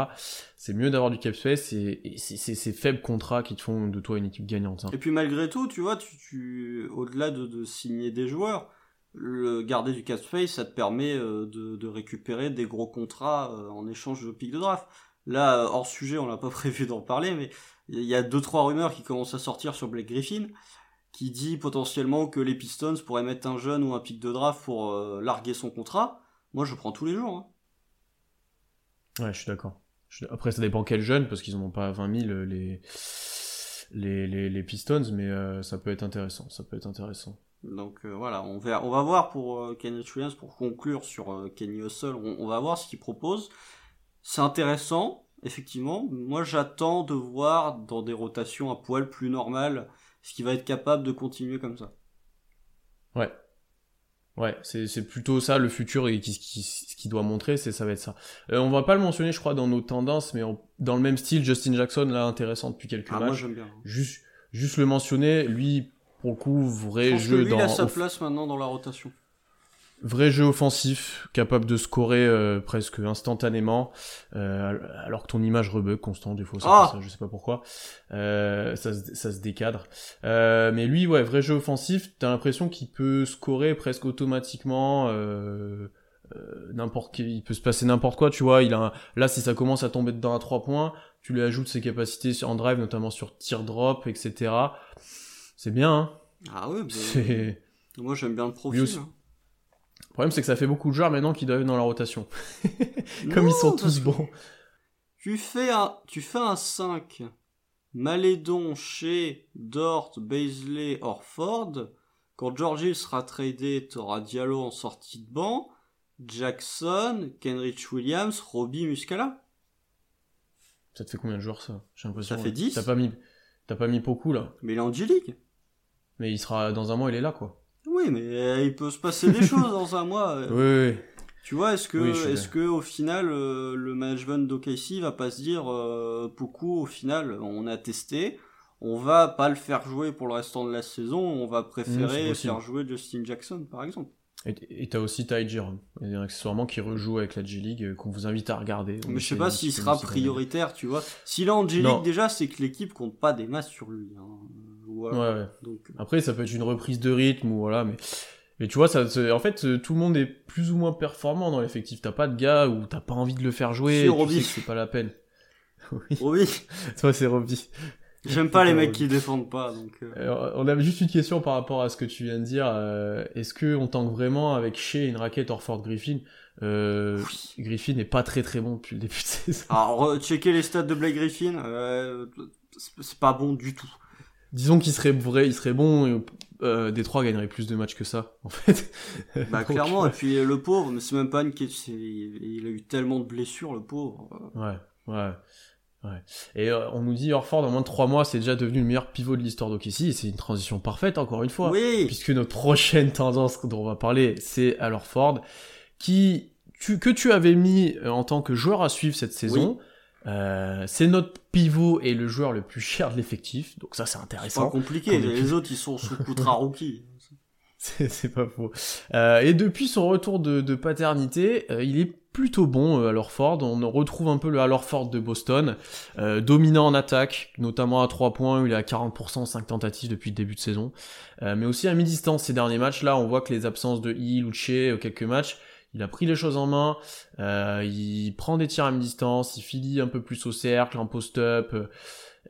c'est mieux d'avoir du cap space et, et c'est ces faibles contrats qui te font de toi une équipe gagnante. hein. Et puis malgré tout, tu vois, tu, tu au-delà de, de signer des joueurs, le garder du cap space, ça te permet euh, de, de récupérer des gros contrats en échange de pics de draft. Là, euh, hors sujet, on n'a pas prévu d'en parler, mais il y a deux trois rumeurs qui commencent à sortir sur Blake Griffin, qui dit potentiellement que les Pistons pourraient mettre un jeune ou un pic de draft pour euh, larguer son contrat. Moi, je prends tous les jours. hein. Ouais, je suis d'accord. Après, ça dépend quel jeune, parce qu'ils en ont pas 20 000 les les, les, les Pistons, mais euh, ça peut être intéressant. Ça peut être intéressant. Donc euh, voilà, on va, on va voir pour euh, Kenneth Williams, pour conclure sur euh, Kenny Hustle, on, on va voir ce qu'il propose. C'est intéressant, effectivement. Moi, j'attends de voir dans des rotations à poil plus normales ce qu'il va être capable de continuer comme ça. Ouais. Ouais, c'est plutôt ça le futur et qui, qui, ce qui doit montrer, c'est ça va être ça. Euh, on va pas le mentionner, je crois, dans nos tendances, mais on- dans le même style, Justin Jackson, là, intéressant depuis quelques Ah, moi, matchs. j'aime bien. juste, juste le mentionner, lui, pour le coup, Je vrai que jeu lui, il a dans sa place maintenant dans la rotation. Vrai jeu offensif, capable de scorer euh, presque instantanément, euh, alors que ton image rebug constant des fois, ça, Ah ça, je sais pas pourquoi, euh, ça, se- ça se décadre. Euh, mais lui, ouais, vrai jeu offensif, t'as l'impression qu'il peut scorer presque automatiquement. Euh, euh, n'importe qui- il peut se passer n'importe quoi tu vois il a un- là si ça commence à tomber dedans à trois points tu lui ajoutes ses capacités en drive notamment sur tir drop etc c'est bien hein Ah bah, c'est moi j'aime bien le profil. aussi. hein. Le problème, c'est que ça fait beaucoup de joueurs maintenant qui doivent être dans la rotation. Comme Non, ils sont tous bons. Tu fais un, tu fais un 5. Malédon, Shea, Dort, Baisley, Orford. Quand Georgie sera tradé, t'auras Diallo en sortie de banc. Jackson, Kenrich Williams, Robbie Muscala. Ça te fait combien de joueurs, ça? J'ai l'impression. Ça fait ouais. 10. T'as pas mis, t'as pas mis beaucoup, là. Mais il est en G-League. Mais il sera, dans un mois, il est là, quoi. Oui, mais euh, il peut se passer des choses dans un mois. euh. Oui, oui. Tu vois, est-ce que, Oui, est-ce que au final, euh, le management d'OKC va pas se dire, euh, beaucoup, au final, on a testé, on va pas le faire jouer pour le restant de la saison, on va Mmh, préférer faire jouer Justin Jackson, par exemple. Et t'as aussi Ty Jerome, accessoirement qui rejoue avec la G-League, euh, qu'on vous invite à regarder. Mais je sais pas s'il sera prioritaire, tu vois. S'il est en G-League déjà, c'est que l'équipe compte pas des masses sur lui. Hein. Voilà. Ouais, ouais. Donc, euh, Après, ça peut être une reprise de rythme ou voilà, mais. Mais tu vois, ça, c'est- en fait, tout le monde est plus ou moins performant dans l'effectif. T'as pas de gars où t'as pas envie de le faire jouer. Sais que c'est pas la peine. oui, oui. toi c'est Robbie. J'aime pas les mecs qui défendent pas. Donc, euh. on avait juste une question par rapport à ce que tu viens de dire. Est-ce que on tank vraiment avec chez une raquette Orford Griffin? Euh, Griffin n'est pas très très bon depuis le début de saison. Alors, checker les stats de Blake Griffin, euh, c'est pas bon du tout. Disons qu'il serait vrai, il serait bon. Euh, Détroit gagnerait plus de matchs que ça, en fait. Bah clairement. Et puis le pauvre, mais c'est même pas une question. Il a eu tellement de blessures, le pauvre. Ouais, ouais. Ouais. Et euh, on nous dit Orford en moins de 3 mois c'est déjà devenu le meilleur pivot de l'histoire et c'est une transition parfaite encore une fois. Oui. Puisque notre prochaine tendance dont on va parler c'est à Orford qui tu, que tu avais mis euh, en tant que joueur à suivre cette saison. Euh, c'est notre pivot et le joueur le plus cher de l'effectif, donc ça c'est intéressant. C'est pas compliqué, les, autres ils sont sous contrat rookie. c'est pas faux. Euh, et depuis son retour de, de paternité, euh, il est plutôt bon euh, à Lorford. On retrouve un peu le Lorford de Boston, euh, dominant en attaque, notamment à 3 points, où il est à 40%, 5 tentatives depuis le début de saison. mais aussi à mi-distance ces derniers matchs. Là, on voit que les absences de Hill ou de quelques matchs, il a pris les choses en main, euh, il prend des tirs à mi-distance, il filit un peu plus au cercle, en post-up,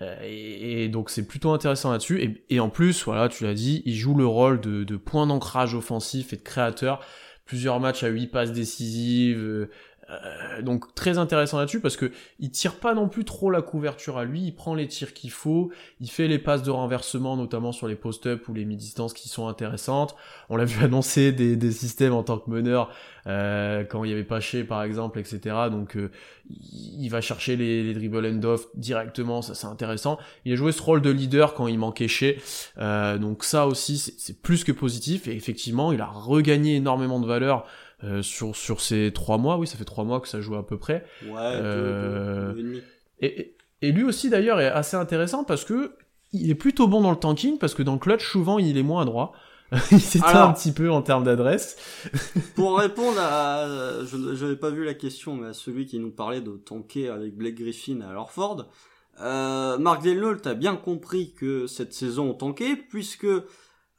euh, et, donc c'est plutôt intéressant là-dessus. Et, en plus, voilà, tu l'as dit, il joue le rôle de, de point d'ancrage offensif et de créateur. Plusieurs matchs à 8 passes décisives, euh, donc très intéressant là-dessus parce que il tire pas non plus trop la couverture à lui, il prend les tirs qu'il faut, il fait les passes de renversement notamment sur les post-up ou les mi-distances qui sont intéressantes. On l'a vu annoncer des, des, systèmes en tant que meneur euh, quand il y avait pas chez par exemple, etc. Donc euh, il va chercher les, les dribble end off directement, ça c'est intéressant. Il a joué ce rôle de leader quand il manquait chez, euh, donc ça aussi c'est plus que positif et effectivement il a regagné énormément de valeur euh, sur, sur ces trois mois, oui, ça fait trois mois que ça joue à peu près. Ouais, euh, et, et, lui aussi d'ailleurs est assez intéressant parce que il est plutôt bon dans le tanking parce que dans le clutch souvent il est moins adroit. il s'éteint un petit peu en termes d'adresse. pour répondre à, je n'avais pas vu la question, mais à celui qui nous parlait de tanker avec Blake Griffin à Lorford, euh, Mark Delnault a bien compris que cette saison on tankait puisque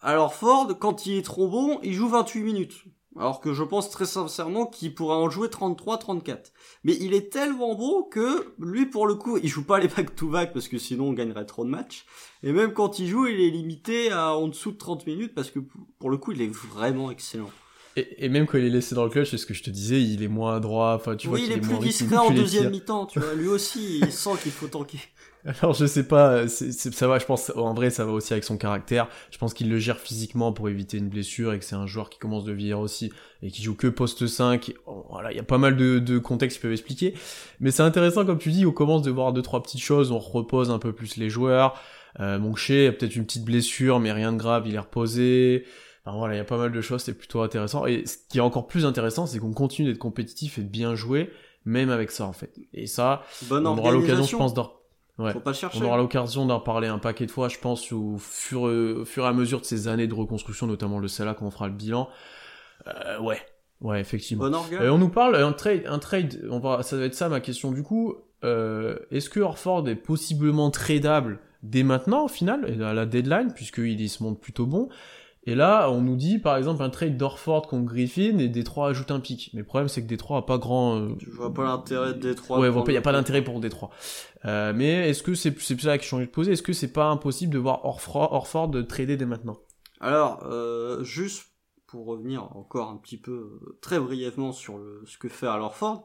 à Lorford, quand il est trop bon, il joue 28 minutes. Alors que je pense très sincèrement qu'il pourrait en jouer 33-34. Mais il est tellement bon que lui pour le coup, il joue pas les back-to-back parce que sinon on gagnerait trop de matchs. Et même quand il joue, il est limité à en dessous de 30 minutes parce que pour le coup, il est vraiment excellent. Et, même quand il est laissé dans le clutch, c'est ce que je te disais, il est moins droit. Enfin, tu oui, vois, il, est, plus discret en deuxième mi-temps. Tu vois, lui aussi, il sent qu'il faut tanker. Alors je sais pas, ça va, je pense, en vrai ça va aussi avec son caractère. Je pense qu'il le gère physiquement pour éviter une blessure et que c'est un joueur qui commence de vieillir aussi et qui joue que poste 5. Voilà, il y a pas mal de, de contextes qui peuvent expliquer. Mais c'est intéressant comme tu dis, on commence de voir deux trois petites choses, on repose un peu plus les joueurs. Euh, Monché a peut-être une petite blessure mais rien de grave, il est reposé. Enfin voilà, il y a pas mal de choses, c'est plutôt intéressant. Et ce qui est encore plus intéressant, c'est qu'on continue d'être compétitif et de bien jouer, même avec ça en fait. Et ça, on aura l'occasion, je pense, d'en Ouais. Faut pas chercher. On aura l'occasion d'en parler un paquet de fois, je pense, au fur, au fur et à mesure de ces années de reconstruction, notamment le CELA, quand on fera le bilan. Euh, ouais, ouais, effectivement. Bon euh, on nous parle un trade, un trade. On va, ça va être ça ma question du coup. Euh, Est-ce que Orford est possiblement tradable dès maintenant au final, à la deadline, puisqu'il se montre plutôt bon? Et là, on nous dit, par exemple, un trade d'Orford contre Griffin et Détroit ajoute un pic. Mais le problème, c'est que Détroit a pas grand... Euh... Je vois pas l'intérêt de Détroit. Ouais, il n'y a pas d'intérêt pour Détroit. Euh, mais est-ce que c'est c'est ça que je de poser Est-ce que c'est pas impossible de voir Orford, Orford de trader dès maintenant? Alors, euh, juste pour revenir encore un petit peu, euh, très brièvement sur le, ce que fait alors Orford,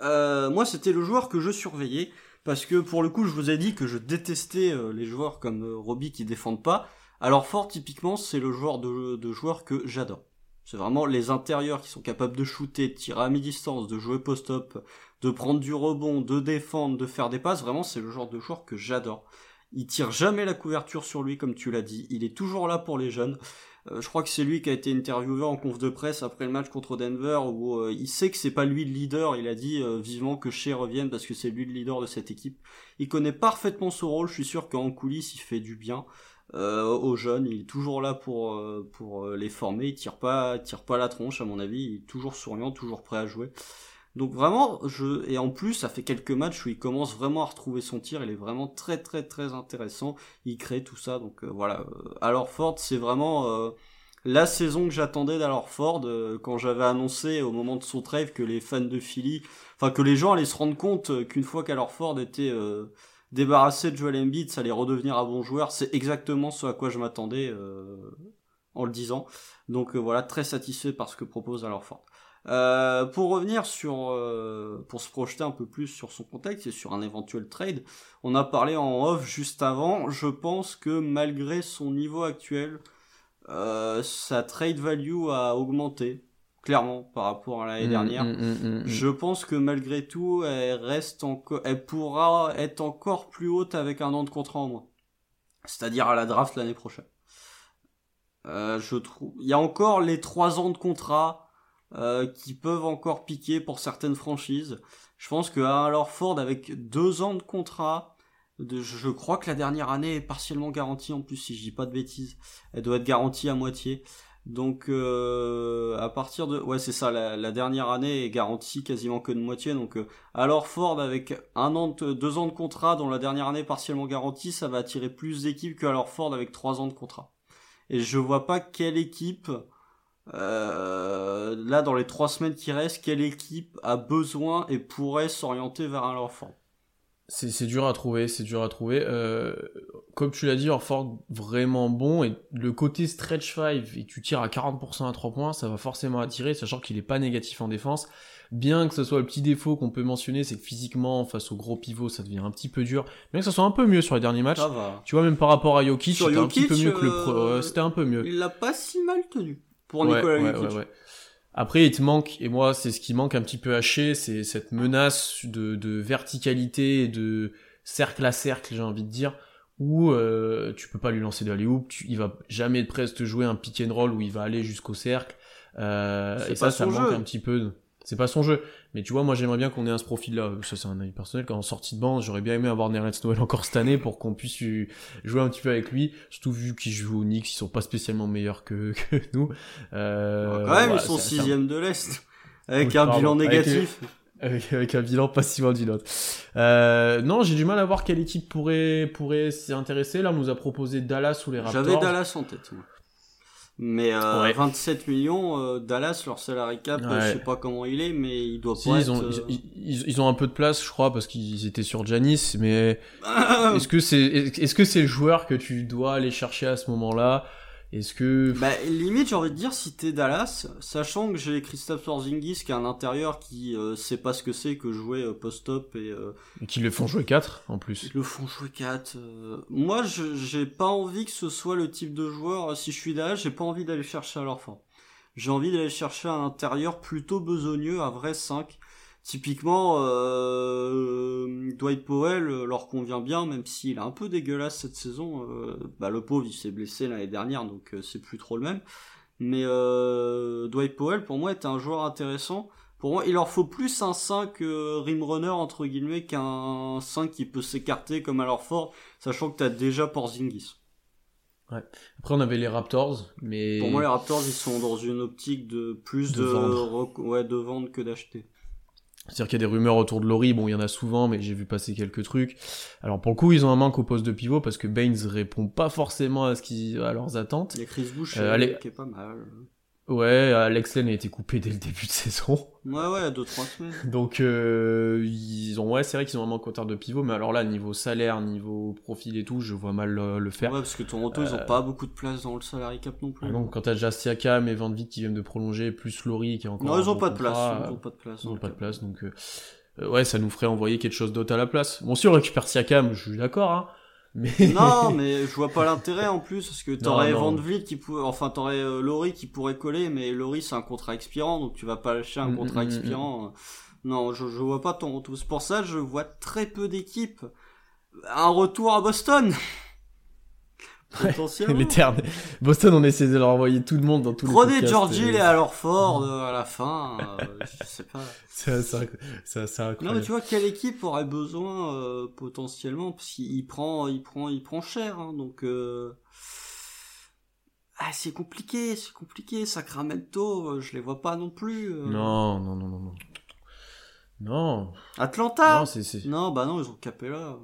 euh, moi, c'était le joueur que je surveillais. Parce que pour le coup, je vous ai dit que je détestais euh, les joueurs comme euh, Robbie qui défendent pas. Alors Ford, typiquement, c'est le joueur de, joueur que j'adore. C'est vraiment les intérieurs qui sont capables de shooter, de tirer à mi-distance, de jouer post-up, de prendre du rebond, de défendre, de faire des passes. Vraiment, c'est le genre de joueur que j'adore. Il tire jamais la couverture sur lui, comme tu l'as dit. Il est toujours là pour les jeunes. Euh, je crois que c'est lui qui a été interviewé en conf de presse après le match contre Denver, où euh, il sait que c'est pas lui le leader. Il a dit euh, vivement que Shea revienne parce que c'est lui le leader de cette équipe. Il connaît parfaitement son rôle. Je suis sûr qu'en coulisses, il fait du bien aux jeunes. Il est toujours là pour euh, pour euh, les former. Il tire pas tire pas la tronche à mon avis. Il est toujours souriant, toujours prêt à jouer. Donc vraiment, je et en plus, ça fait quelques matchs où il commence vraiment à retrouver son tir. Il est vraiment très très très intéressant. Il crée tout ça. Donc voilà. Alors Ford, c'est vraiment la saison que j'attendais d'Alor Ford quand j'avais annoncé au moment de son trade que les fans de Philly, enfin que les gens allaient se rendre compte qu'une fois qu'Alor Ford était débarrasser de Joel Embiid, ça allait redevenir un bon joueur. C'est exactement ce à quoi je m'attendais en le disant. Donc voilà, très satisfait par ce que propose alors Ford. Euh, pour revenir sur, euh, pour se projeter un peu plus sur son contexte et sur un éventuel trade, on a parlé en off juste avant. Je pense que malgré son niveau actuel, euh, sa trade value a augmenté clairement par rapport à l'année mmh, dernière. Mmh, mmh, je pense que malgré tout, elle reste encore, elle pourra être encore plus haute avec un an de contrat en moins. C'est-à-dire à la draft l'année prochaine. je trouve, il y a encore les trois ans de contrat euh, qui peuvent encore piquer pour certaines franchises. Je pense que alors Ford avec deux ans de contrat, je crois que la dernière année est partiellement garantie en plus si je dis pas de bêtises. Elle doit être garantie à moitié. Donc euh, à partir de ouais c'est ça la, dernière année est garantie quasiment que de moitié. Donc euh, alors Ford avec un an de, deux ans de contrat dont la dernière année partiellement garantie ça va attirer plus d'équipes que alors Ford avec trois ans de contrat. Et je vois pas quelle équipe euh, là, dans les trois semaines qui restent, quelle équipe a besoin et pourrait s'orienter vers un enfant c'est dur à trouver, c'est dur à trouver. Euh, comme tu l'as dit, Orford vraiment bon et le côté stretch 5 et tu tires à 40% à 3 points, ça va forcément attirer, sachant qu'il est pas négatif en défense. Bien que ce soit le petit défaut qu'on peut mentionner, c'est que physiquement face au gros pivot, ça devient un petit peu dur. Bien que ça soit un peu mieux sur les derniers matchs. Tu vois même par rapport à Jokic, c'était un petit peu mieux que le euh, c'était un peu mieux. Il l'a pas si mal tenu pour Nicolas ouais, Après, il te manque, et moi, c'est ce qui manque un petit peu haché, c'est cette menace de, de verticalité et de cercle à cercle, j'ai envie de dire, où euh, tu peux pas lui lancer de la il va jamais presque jouer un pick and roll où il va aller jusqu'au cercle. Euh, et ça, ça manque un petit peu. C'est pas son jeu. Mais tu vois, moi j'aimerais bien qu'on ait un ce profil-là. Ça c'est un avis personnel. Quand en sortie de banc, j'aurais bien aimé avoir Nerlens Noël encore cette année pour qu'on puisse jouer un petit peu avec lui. Surtout vu qu'ils jouent au Knicks, ils sont pas spécialement meilleurs que, que nous. Euh, quand même, ils sont sixième de l'Est. Avec un bilan négatif. Avec, un bilan pas si loin du nôtre. Euh, non, j'ai du mal à voir quelle équipe pourrait, pourrait s'y intéresser. Là, on nous a proposé Dallas ou les Raptors. J'avais Dallas en tête. Mais euh, 27 millions, euh, Dallas, leur salary cap, euh, je sais pas comment il est, mais il doit pas ils être... Ont, euh, ils, ils, ont un peu de place, je crois, parce qu'ils étaient sur Janis, mais est-ce que c'est est-ce que c'est le joueur que tu dois aller chercher à ce moment-là? Est-ce que... Bah, limite, j'ai envie de dire, si t'es Dallas, sachant que j'ai Christophe Porzingis qui est un intérieur qui euh, sait pas ce que c'est que jouer euh, post-up et... Euh, qui le font jouer 4, en plus. Ils le font jouer 4. Moi, j'ai pas envie que ce soit le type de joueur, si je suis Dallas, j'ai pas envie d'aller chercher à fin. J'ai envie d'aller chercher un intérieur plutôt besogneux, un vrai 5, Typiquement, euh, Dwight Powell leur convient bien, même s'il est un peu dégueulasse cette saison. Euh, bah, le pauvre, il s'est blessé l'année dernière, donc euh, c'est plus trop le même. Mais euh, Dwight Powell, pour moi, est un joueur intéressant. Pour moi, il leur faut plus un 5 euh, rim runner, entre guillemets, qu'un 5 qui peut s'écarter comme à leur fort, sachant que t'as déjà Porzingis. Ouais. Après, on avait les Raptors, mais... Pour moi, les Raptors, ils sont dans une optique de plus de, de Ouais, de vendre que d'acheter. C'est-à-dire qu'il y a des rumeurs autour de Laurie, bon il y en a souvent, mais j'ai vu passer quelques trucs. Alors pour le coup, ils ont un manque au poste de pivot parce que Baines répond pas forcément à ce qui à leurs attentes. Il y a Chris Bush euh, euh qui est pas mal. Ouais, Alex Len a été coupé dès le début de saison. Ouais, ouais, deux trois semaines. Donc euh, ils ont, ouais, c'est vrai qu'ils ont un manque de pivot, mais alors là, niveau salaire, niveau profil et tout, je vois mal le, faire. Ouais, parce que Toronto, ils ont euh, pas beaucoup de place dans le salary cap non plus. Ah non, quand t'as déjà Siakam et Van qui viennent de prolonger, plus Laurie qui est encore. Non, ils ont pas de place. Ils ont pas de place. Ils ont pas de place, donc. Euh, ouais, ça nous ferait envoyer quelque chose d'autre à la place. Bon, si on récupère Siakam, je suis d'accord, hein. Mais... non, mais je vois pas l'intérêt en plus, parce que t'aurais Van Vliet qui pourrait, enfin t'aurais euh, Laurie qui pourrait coller, mais Laurie c'est un contrat expirant, donc tu vas pas lâcher un mm, contrat mm, mm, expirant. Non, je, je vois pas ton retour. C'est pour ça je vois très peu d'équipes. Un retour à Boston L'éternel. Boston, on essaie de leur envoyer tout le monde dans tous Prenez les Prenez George Hill et alors Ford euh, à la fin. Euh, je sais pas. C'est incroyable. Non, mais tu vois, quelle équipe aurait besoin euh, potentiellement Parce qu'il prend, il prend, il prend cher. Hein, donc, ah, c'est compliqué, c'est compliqué. Sacramento, je les vois pas non plus. Non, non, non, non, non. Non. Atlanta. Non, bah non, ils ont Capella.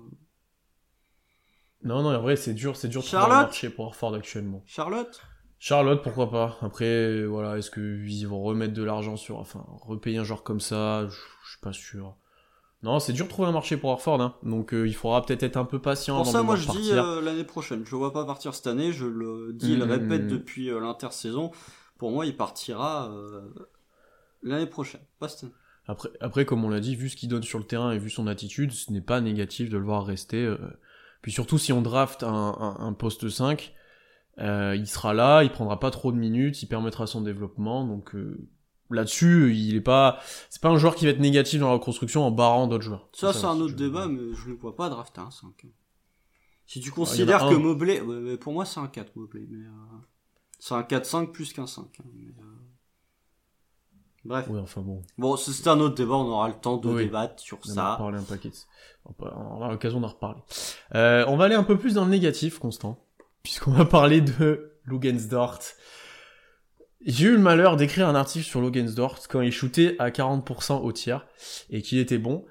Non, non, en vrai, c'est dur, c'est dur de trouver un marché pour Harford actuellement. Charlotte Charlotte, pourquoi pas. Après, voilà, est-ce qu'ils vont remettre de l'argent sur, enfin, repayer un joueur comme ça, je suis pas sûr. Non, c'est dur de trouver un marché pour Harford, hein. donc euh, il faudra peut-être être un peu patient. Pour avant ça, de moi je dis euh, l'année prochaine. Je le vois pas partir cette année, je le dis, le Mhm. répète depuis euh, l'intersaison. Pour moi, il partira l'année prochaine, pas cette année. Après, après, comme on l'a dit, vu ce qu'il donne sur le terrain et vu son attitude, ce n'est pas négatif de le voir rester. Puis surtout, si on draft un, un, un poste 5, euh, il sera là, il prendra pas trop de minutes, il permettra son développement. Donc euh, là-dessus, il est pas, c'est pas un joueur qui va être négatif dans la reconstruction en barrant d'autres joueurs. Ça, c'est un autre débat, mais je ne vois pas drafter un 5. Si tu considères un. que Mobley, ouais, mais pour moi c'est un 4 Mobley, mais euh, c'est un 4-5 plus qu'un 5. hein, mais, euh, Bref. Oui, enfin bon, Bon, c'est un autre débat, on aura le temps de Oui. débattre sur on en a ça. reparlé un paquet. On va- on aura l'occasion d'en reparler. Euh, on va aller un peu plus dans le négatif, Constant, puisqu'on va parler de Lugensdort. J'ai eu le malheur d'écrire un article sur Lugensdort quand il shootait à 40% au tir et qu'il était bon.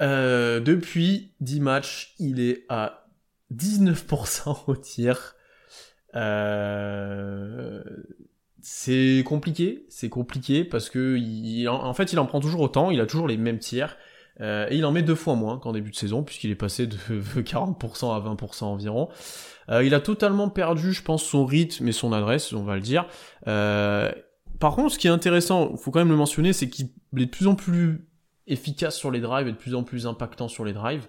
Euh, depuis 10 matchs, il est à 19% au tir. Euh, c'est compliqué, c'est compliqué parce que il, en fait il en prend toujours autant, il a toujours les mêmes tirs euh, et il en met deux fois moins qu'en début de saison puisqu'il est passé de 40% à 20% environ. Euh, il a totalement perdu, je pense, son rythme et son adresse, on va le dire. Euh, par contre, ce qui est intéressant, faut quand même le mentionner, c'est qu'il est de plus en plus efficace sur les drives et de plus en plus impactant sur les drives.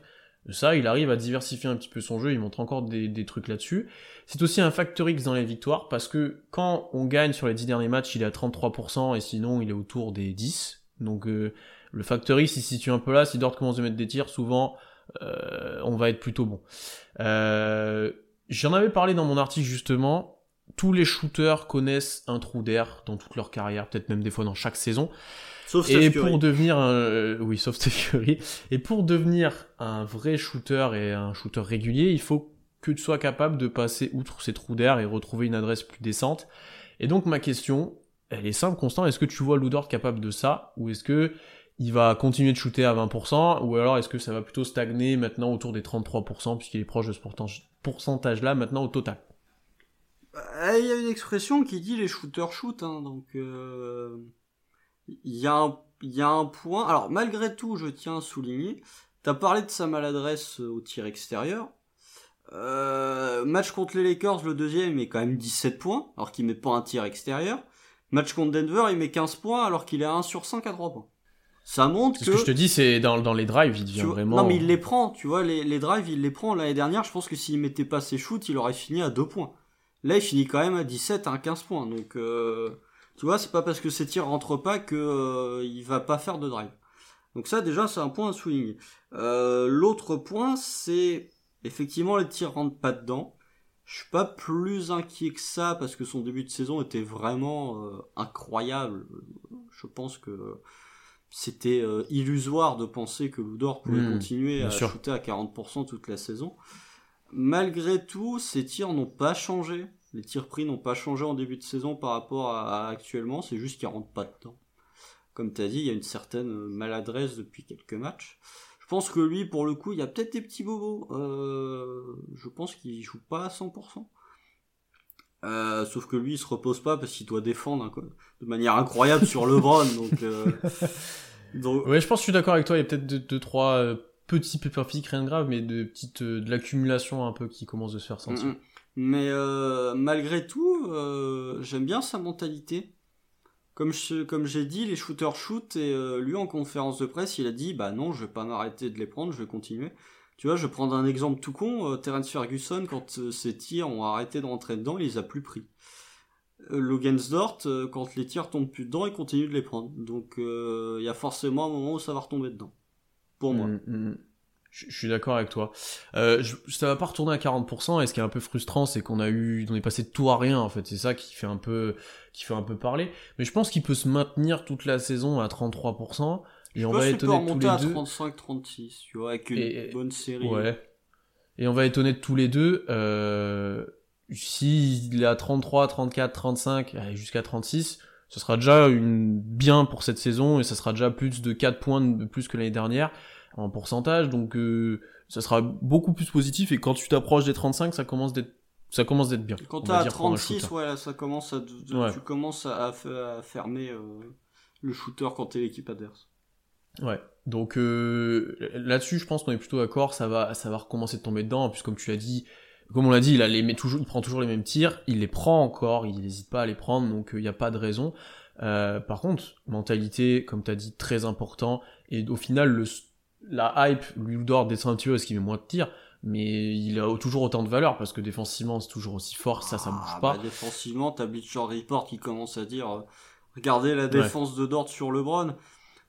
Ça, il arrive à diversifier un petit peu son jeu, il montre encore des, trucs là-dessus. C'est aussi un factor X dans les victoires, parce que quand on gagne sur les 10 derniers matchs, il est à 33%, et sinon il est autour des 10. Donc euh, le factor X, il se situe un peu là, si Dort commence à mettre des tirs, souvent, euh, on va être plutôt bon. Euh, J'en avais parlé dans mon article justement, tous les shooters connaissent un trou d'air dans toute leur carrière, peut-être même des fois dans chaque saison. Sauf Et Steph Curry. pour devenir un, euh, oui, sauf Steph Curry. Et pour devenir un vrai shooter et un shooter régulier, il faut que tu sois capable de passer outre ces trous d'air et retrouver une adresse plus décente. Et donc ma question, elle est simple, Constant. Est-ce que tu vois Ludort capable de ça, ou est-ce que il va continuer de shooter à 20%, ou alors est-ce que ça va plutôt stagner maintenant autour des 33%, puisqu'il est proche de ce pourcentage- pourcentage-là maintenant au total? Euh, Il y a une expression qui dit les shooters shoot, hein, donc euh, il y, a un- il y a un point. Alors malgré tout, je tiens à souligner, t'as parlé de sa maladresse au tir extérieur. Euh, match contre les Lakers, le deuxième, il met quand même 17 points, alors qu'il met pas un tir extérieur. Match contre Denver, il met 15 points, alors qu'il est à 1 sur 5 à 3 points. Ça montre que... ce que je te dis, c'est dans, dans les drives, il devient vois- vraiment... Non, mais il les prend, tu vois, les, les drives, il les prend. L'année dernière, je pense que s'il mettait pas ses shoots, il aurait fini à 2 points. Là, il finit quand même à 17, à 15 points. Donc, euh, tu vois, c'est pas parce que ses tirs rentrent pas que euh, il va pas faire de drive. Donc ça, déjà, c'est un point à souligner. Euh, L'autre point, c'est effectivement les tirs rentrent pas dedans. Je suis pas plus inquiet que ça parce que son début de saison était vraiment euh, incroyable. Je pense que c'était euh, illusoire de penser que Ludor pouvait Hmm, continuer à sûr. shooter à 40% toute la saison. Malgré tout, ses tirs n'ont pas changé. Les tirs pris n'ont pas changé en début de saison par rapport à, à actuellement. C'est juste qu'ils rentrent pas dedans. Comme tu as dit, il y a une certaine maladresse depuis quelques matchs. Je pense que lui, pour le coup, il y a peut-être des petits bobos. Euh, je pense qu'il joue pas à 100%. Euh, sauf que lui, il se repose pas parce qu'il doit défendre hein, quoi, de manière incroyable sur LeBron. Donc, euh, donc Ouais, je pense que je suis d'accord avec toi. Il y a peut-être deux, deux, trois euh, petits pépins rien de grave, mais de petites, de l'accumulation un peu qui commence de se faire sentir. Mm, mm. Mais euh, malgré tout, euh, j'aime bien sa mentalité. Comme j'ai dit, les shooters shoot et euh, lui en conférence de presse, il a dit bah non, je vais pas m'arrêter de les prendre, je vais continuer. Tu vois, je vais prendre un exemple tout con. Terence Ferguson, quand ses tirs ont arrêté de rentrer dedans, il les a plus pris. Logensdort, quand les tirs tombent plus dedans, il continue de les prendre. Donc il y a forcément un moment où ça va retomber dedans. Pour moi. Mm, mm. Je, je suis d'accord avec toi. Euh, je, ça va pas retourner à 40%, et ce qui est un peu frustrant, c'est qu'on a eu, on est passé de tout à rien, en fait. C'est ça qui fait un peu, qui fait un peu parler. Mais je pense qu'il peut se maintenir toute la saison à 33%, et on va peut étonner tous les à deux. 35-36, tu vois, avec une Et- bonne série. Ouais. Et on va honnête tous les deux, euh, s'il est à 33, 34, 35, allez, jusqu'à 36, ce sera déjà une bien pour cette saison et ça sera déjà plus de 4 points de plus que l'année dernière en pourcentage, donc euh, ça sera beaucoup plus positif et quand tu t'approches des 35, ça commence d'être ça commence d'être bien. Quand t'es à dire, pour un 36, shooter. ouais, là, ça commence à, de- Ouais. tu commences à, à fe- à fermer euh, le shooter quand t'es l'équipe adverse. Ouais. Donc euh, là-dessus, je pense qu'on est plutôt d'accord, ça va, ça va recommencer de tomber dedans, puisque comme tu l'as dit, comme on l'a dit, il, a les, toujours, il prend toujours les mêmes tirs, il les prend encore, il n'hésite pas à les prendre, donc il n'y a pas de raison. par contre, mentalité, comme tu as dit, très important, et au final, le, la hype lui dort des ceintures, ce qui met moins de tirs, mais il a toujours autant de valeur parce que défensivement c'est toujours aussi fort, ça ça bouge ah, pas. Bah, défensivement, t'as Bleacher Report qui commence à dire euh, regardez la défense de Dort sur LeBron.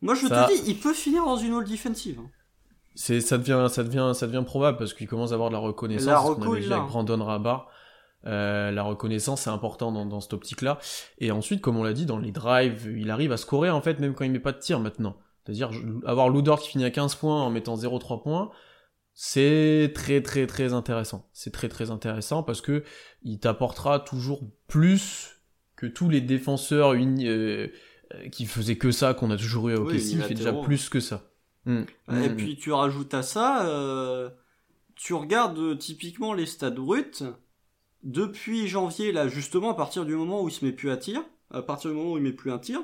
Moi je te dis, il peut finir dans une all defensive. Hein. C'est ça devient ça devient ça devient probable parce qu'il commence à avoir de la reconnaissance. La reco, avec Brandon Rabat. Euh, la reconnaissance c'est important dans, dans cette optique là et ensuite comme on l'a dit dans les drives il arrive à scorer en fait même quand il met pas de tir maintenant c'est-à-dire avoir Ludor qui finit à 15 points en mettant 0-3 points c'est très très très intéressant. C'est très très intéressant parce que il t'apportera toujours plus que tous les défenseurs euh, qui faisaient que ça qu'on a toujours eu au OKC, il fait déjà plus que ça. Hmm. Et hmm. puis tu rajoutes à ça, euh, tu regardes euh, typiquement les stades bruts depuis janvier là justement à partir du moment où il se met plus à tir, à partir du moment où il met plus un tir,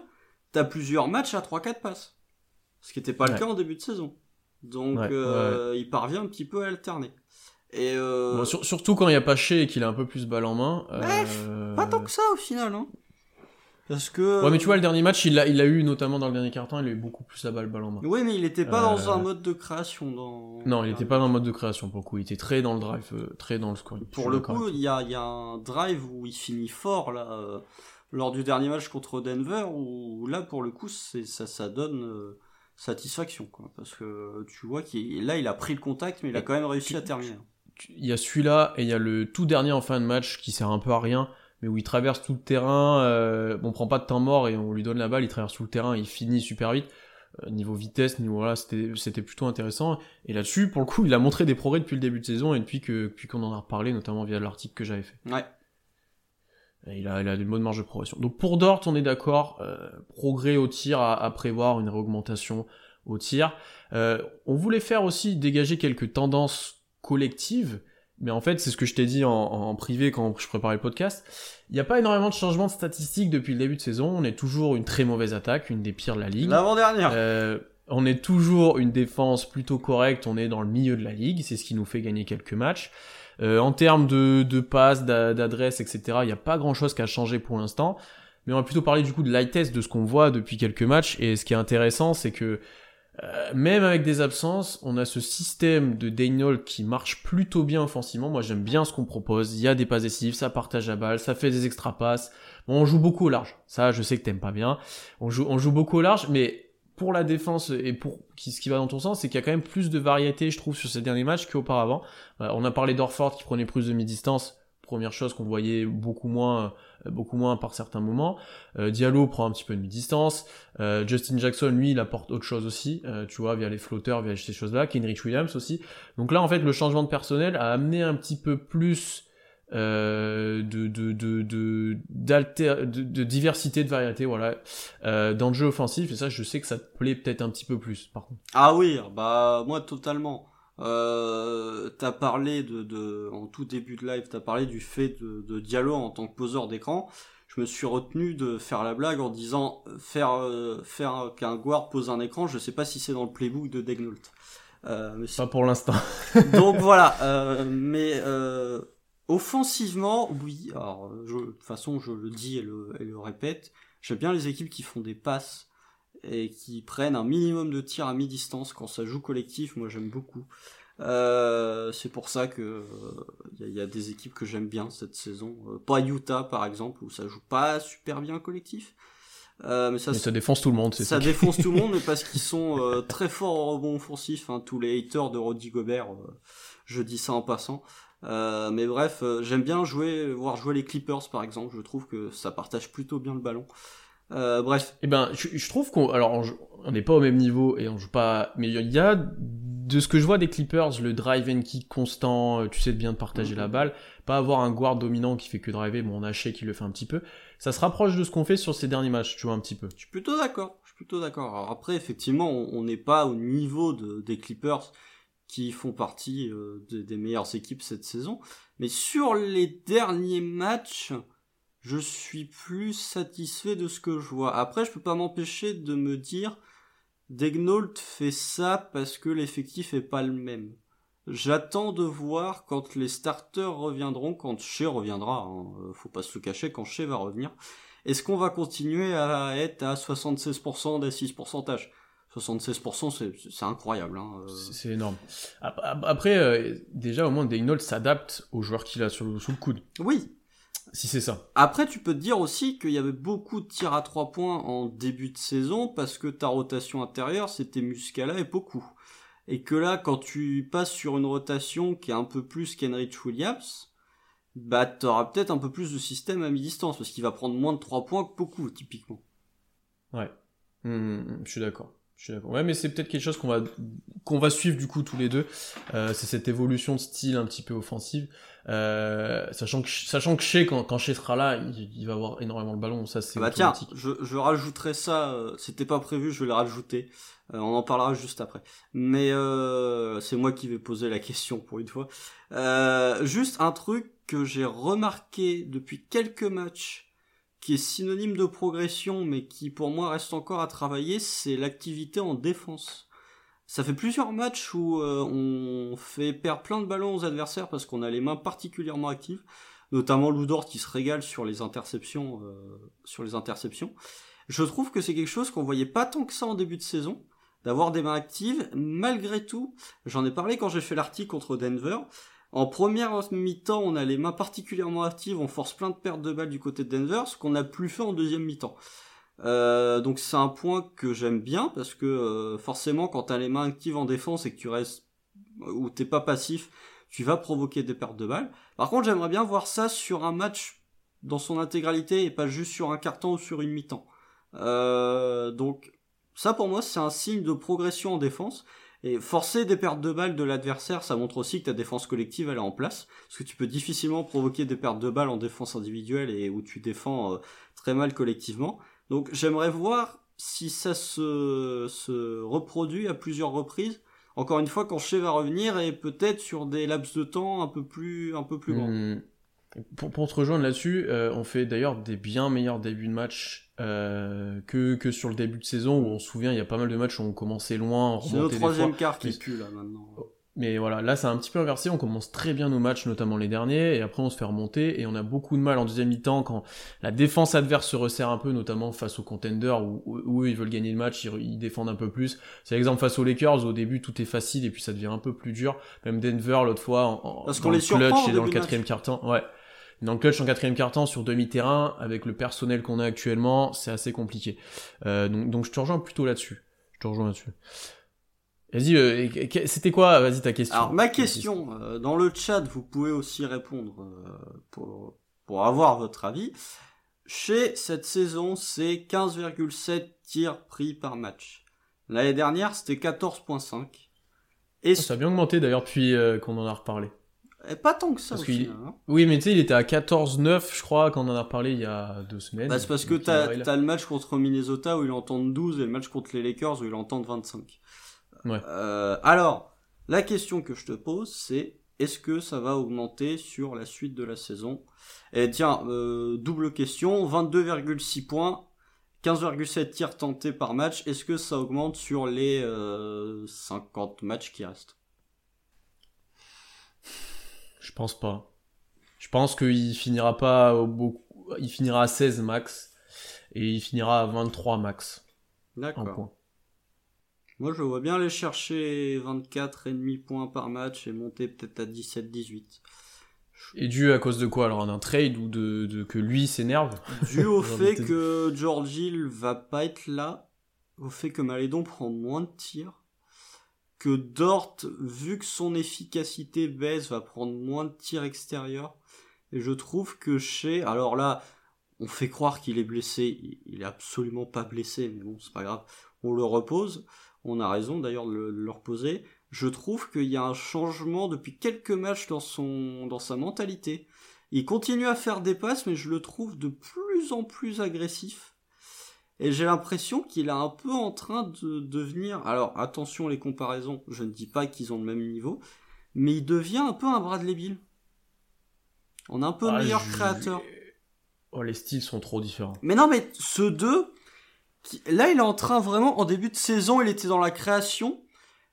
t'as plusieurs matchs à 3-4 passes. Ce qui n'était pas le cas en début de saison. Donc euh, il parvient un petit peu à alterner. Et euh... surtout quand il n'y a pas Shea et qu'il a un peu plus balle en main. Euh... Pas tant que ça au final. Hein. Parce que. Ouais, mais tu vois, le dernier match, il l'a il a eu notamment dans le dernier carton, il a eu beaucoup plus la balle, balle en main. Oui, mais il n'était pas dans un mode de création. Dans... Non, il n'était pas dans un mode de création pour le coup. Il était très dans le drive, très dans le scoring. Pour le coup, il y a, y a un drive où il finit fort là, lors du dernier match contre Denver, où là pour le coup, ça, ça donne satisfaction, quoi. Parce que tu vois qu'il là, il a pris le contact, mais il a quand même réussi à terminer. Il y a celui-là et il y a le tout dernier en fin de match qui sert un peu à rien, mais où il traverse tout le terrain. Euh, on prend pas de temps mort et on lui donne la balle, il traverse tout le terrain, il finit super vite. Euh, niveau vitesse, niveau voilà, c'était c'était plutôt intéressant. Et là-dessus, pour le coup, il a montré des progrès depuis le début de saison et depuis que depuis qu'on en a reparlé, notamment via l'article que j'avais fait. Ouais. Il a, il a une bonne marge de progression. Donc pour Dort, on est d'accord, euh, progrès au tir à, prévoir, une réaugmentation au tir. Euh, on voulait faire aussi dégager quelques tendances collectives, mais en fait c'est ce que je t'ai dit en, privé quand je préparais le podcast. Il n'y a pas énormément de changements de statistiques depuis le début de saison. On est toujours une très mauvaise attaque, une des pires de la ligue. L'avant-dernière. Euh, on est toujours une défense plutôt correcte, on est dans le milieu de la ligue, c'est ce qui nous fait gagner quelques matchs. Euh, en termes de, de passes, d'adresses, etc., il n'y a pas grand-chose qui a changé pour l'instant. Mais on va plutôt parler du coup de light test, de ce qu'on voit depuis quelques matchs. Et ce qui est intéressant, c'est que euh, même avec des absences, on a ce système de Daniel qui marche plutôt bien offensivement. Moi, j'aime bien ce qu'on propose. Il y a des passes décisives, ça partage la balle, ça fait des extra passes. Bon, on joue beaucoup au large. Ça, je sais que t'aimes pas bien. On joue, on joue beaucoup au large, mais pour la défense et pour ce qui va dans ton sens, c'est qu'il y a quand même plus de variété, je trouve, sur ces derniers matchs qu'auparavant. Euh, on a parlé d'Orford qui prenait plus de mi-distance. Première chose qu'on voyait beaucoup moins, euh, beaucoup moins par certains moments. Euh, Diallo prend un petit peu de mi-distance. Justin Jackson, lui, il apporte autre chose aussi, tu vois, via les flotteurs, via ces choses-là. Kenrich Williams aussi. Donc là, en fait, le changement de personnel a amené un petit peu plus euh, de, de, de, de, de, diversité, de variété, voilà, euh, dans le jeu offensif, et ça, je sais que ça te plaît peut-être un petit peu plus, par contre. Ah oui, bah, moi, totalement. Euh, t'as parlé de, de, en tout début de live, t'as parlé du fait de, de Diallo en tant que poseur d'écran. Je me suis retenu de faire la blague en disant faire euh, faire qu'un guard pose un écran. Je sais pas si c'est dans le playbook de Degnault. Euh, pas pour l'instant. Donc voilà, euh, mais euh, Offensivement, oui. Alors, de toute façon, je le dis et le, le répète. J'aime bien les équipes qui font des passes et qui prennent un minimum de tirs à mi-distance quand ça joue collectif. Moi, j'aime beaucoup. Euh, c'est pour ça que il y, a des équipes que j'aime bien cette saison. Euh, pas Utah par exemple où ça joue pas super bien collectif. Euh, mais ça, ça défonce tout le monde. Ça, ça défonce tout le monde, mais parce qu'ils sont euh, très forts au rebond offensif. Hein, tous les haters de Roddy Gobert, euh, je dis ça en passant. Euh, mais bref, euh, j'aime bien jouer, voir jouer les Clippers par exemple. Je trouve que ça partage plutôt bien le ballon. Euh, bref. Eh ben, je, trouve qu'on, alors, on n'est pas au même niveau et on joue pas, mais il y a de ce que je vois des Clippers, le drive and kick constant, tu sais de bien de partager la mhm. balle, pas avoir un guard dominant qui fait que driver, bon on a Shea qui le fait un petit peu. Ça se rapproche de ce qu'on fait sur ces derniers matchs, tu vois un petit peu. Je suis plutôt d'accord. Je suis plutôt d'accord. après effectivement, on n'est pas au niveau de, des Clippers qui font partie euh, des, meilleures équipes cette saison. Mais sur les derniers matchs, je suis plus satisfait de ce que je vois. Après, je peux pas m'empêcher de me dire Degnault fait ça parce que l'effectif est pas le même. J'attends de voir quand les starters reviendront, quand Shea reviendra. Hein. Euh, faut pas se cacher quand Shea va revenir. Est-ce qu'on va continuer à être à 76% d'assist pourcentage 76%, c'est incroyable. Hein. Euh. C'est énorme. Après, euh, déjà, au moins, Degnault s'adapte aux joueurs qu'il a sur le, sous le coude. Oui. Si c'est ça. Après, tu peux te dire aussi qu'il y avait beaucoup de tirs à trois points en début de saison parce que ta rotation intérieure, c'était Muscala et beaucoup. Et que là, quand tu passes sur une rotation qui est un peu plus qu'Henrich Williams, bah t'auras peut-être un peu plus de système à mi-distance parce qu'il va prendre moins de 3 points que beaucoup, typiquement. Ouais. Hum, hum, hum, je suis d'accord. Je suis d'accord. Ouais, mais c'est peut-être quelque chose qu'on va qu'on va suivre du coup tous les deux. Euh, c'est cette évolution de style un petit peu offensive, euh, sachant que sachant que Shea quand quand Shea sera là, il, va avoir énormément le ballon. Ça c'est. Ah bah tiens, je, je rajouterai ça. Euh, c'était pas prévu, je vais le rajouter. Euh, on en parlera juste après. Mais euh, c'est moi qui vais poser la question pour une fois. juste un truc que j'ai remarqué depuis quelques matchs qui est synonyme de progression, mais qui pour moi reste encore à travailler, c'est l'activité en défense. Ça fait plusieurs matchs où euh, on fait perdre plein de ballons aux adversaires parce qu'on a les mains particulièrement actives, notamment Loudor qui se régale sur les interceptions. Euh, sur les interceptions. Je trouve que c'est quelque chose qu'on voyait pas tant que ça en début de saison, d'avoir des mains actives. Malgré tout, j'en ai parlé quand j'ai fait l'article contre Denver. En première mi-temps, on a les mains particulièrement actives, on force plein de pertes de balles du côté de Denver, ce qu'on n'a plus fait en deuxième mi-temps. Euh, donc c'est un point que j'aime bien parce que euh, forcément quand t'as les mains actives en défense et que tu restes ou t'es pas passif, tu vas provoquer des pertes de balles. Par contre j'aimerais bien voir ça sur un match dans son intégralité et pas juste sur un carton ou sur une mi-temps. Euh, donc ça pour moi c'est un signe de progression en défense. Et forcer des pertes de balles de l'adversaire, ça montre aussi que ta défense collective est en place, parce que tu peux difficilement provoquer des pertes de balles en défense individuelle et où tu défends euh, très mal collectivement. Donc j'aimerais voir si ça se, se reproduit à plusieurs reprises. Encore une fois, quand Shea va revenir et peut-être sur des laps de temps un peu plus, un peu plus grands. Hmm. Pour, pour, te rejoindre là-dessus, euh, on fait d'ailleurs des bien meilleurs débuts de match euh, que, que sur le début de saison où on se souvient, il y a pas mal de matchs où on commençait loin. C'est le troisième quart qui pue là maintenant. Mais voilà, là c'est un petit peu inversé, on commence très bien nos matchs, notamment les derniers, et après on se fait remonter, et on a beaucoup de mal en deuxième mi-temps quand la défense adverse se resserre un peu, notamment face aux contenders, où, où, eux ils veulent gagner le match, ils, défendent un peu plus. C'est l'exemple face aux Lakers, au début tout est facile, et puis ça devient un peu plus dur. Même Denver l'autre fois, en, Parce qu'on les clutch et dans le quatrième quart-temps, ouais. Dans le clutch en quatrième quart-temps sur demi-terrain, avec le personnel qu'on a actuellement, c'est assez compliqué. Euh, donc, donc je te rejoins plutôt là-dessus. Je te rejoins là-dessus. Vas-y, euh, c'était quoi Vas-y ta question. Alors ma question, euh, dans le chat, vous pouvez aussi répondre pour, pour avoir votre avis. Chez cette saison, c'est 15,7 tirs pris par match. L'année dernière, c'était 14,5. Et ça a bien augmenté d'ailleurs depuis qu'on en a reparlé. Et pas tant que ça. Hein. Oui, mais tu sais, il était à 14-9, je crois, quand on en a parlé il y a deux semaines. Bah, c'est parce que t'as as le match contre Minnesota où il entend 12 et le match contre les Lakers où il entend 25. Ouais. Euh, alors, la question que je te pose, c'est est-ce que ça va augmenter sur la suite de la saison? Et tiens, euh, double question, 22,6 points, 15,7 tirs tentés par match, est-ce que ça augmente sur les euh, 50 matchs qui restent? Je pense pas. Je pense qu'il finira pas au beaucoup. Il finira à 16 max. Et il finira à 23 max. D'accord. Moi, je vois bien aller chercher 24,5 points par match et monter peut-être à 17-18. Et dû à cause de quoi alors Un trade ou de, que lui s'énerve? Dû au fait que George Hill va pas être là, au fait que Malédon prend moins de tirs, Dort, vu que son efficacité baisse, va prendre moins de tirs extérieurs. Et je trouve que chez... Alors là, on fait croire qu'il est blessé. Il est absolument pas blessé, mais bon, c'est pas grave. On le repose. On a raison d'ailleurs de le, reposer. Je trouve qu'il y a un changement depuis quelques matchs dans sa mentalité. Il continue à faire des passes, mais je le trouve de plus en plus agressif. Et j'ai l'impression qu'il est un peu en train de devenir. Alors attention les comparaisons, je ne dis pas qu'ils ont le même niveau, mais il devient un peu un Bradley Bill. On a un peu ah, meilleur créateur. Oh, les styles sont trop différents. Mais non, mais ceux deux, Là, il est en train vraiment, en début de saison, il était dans la création.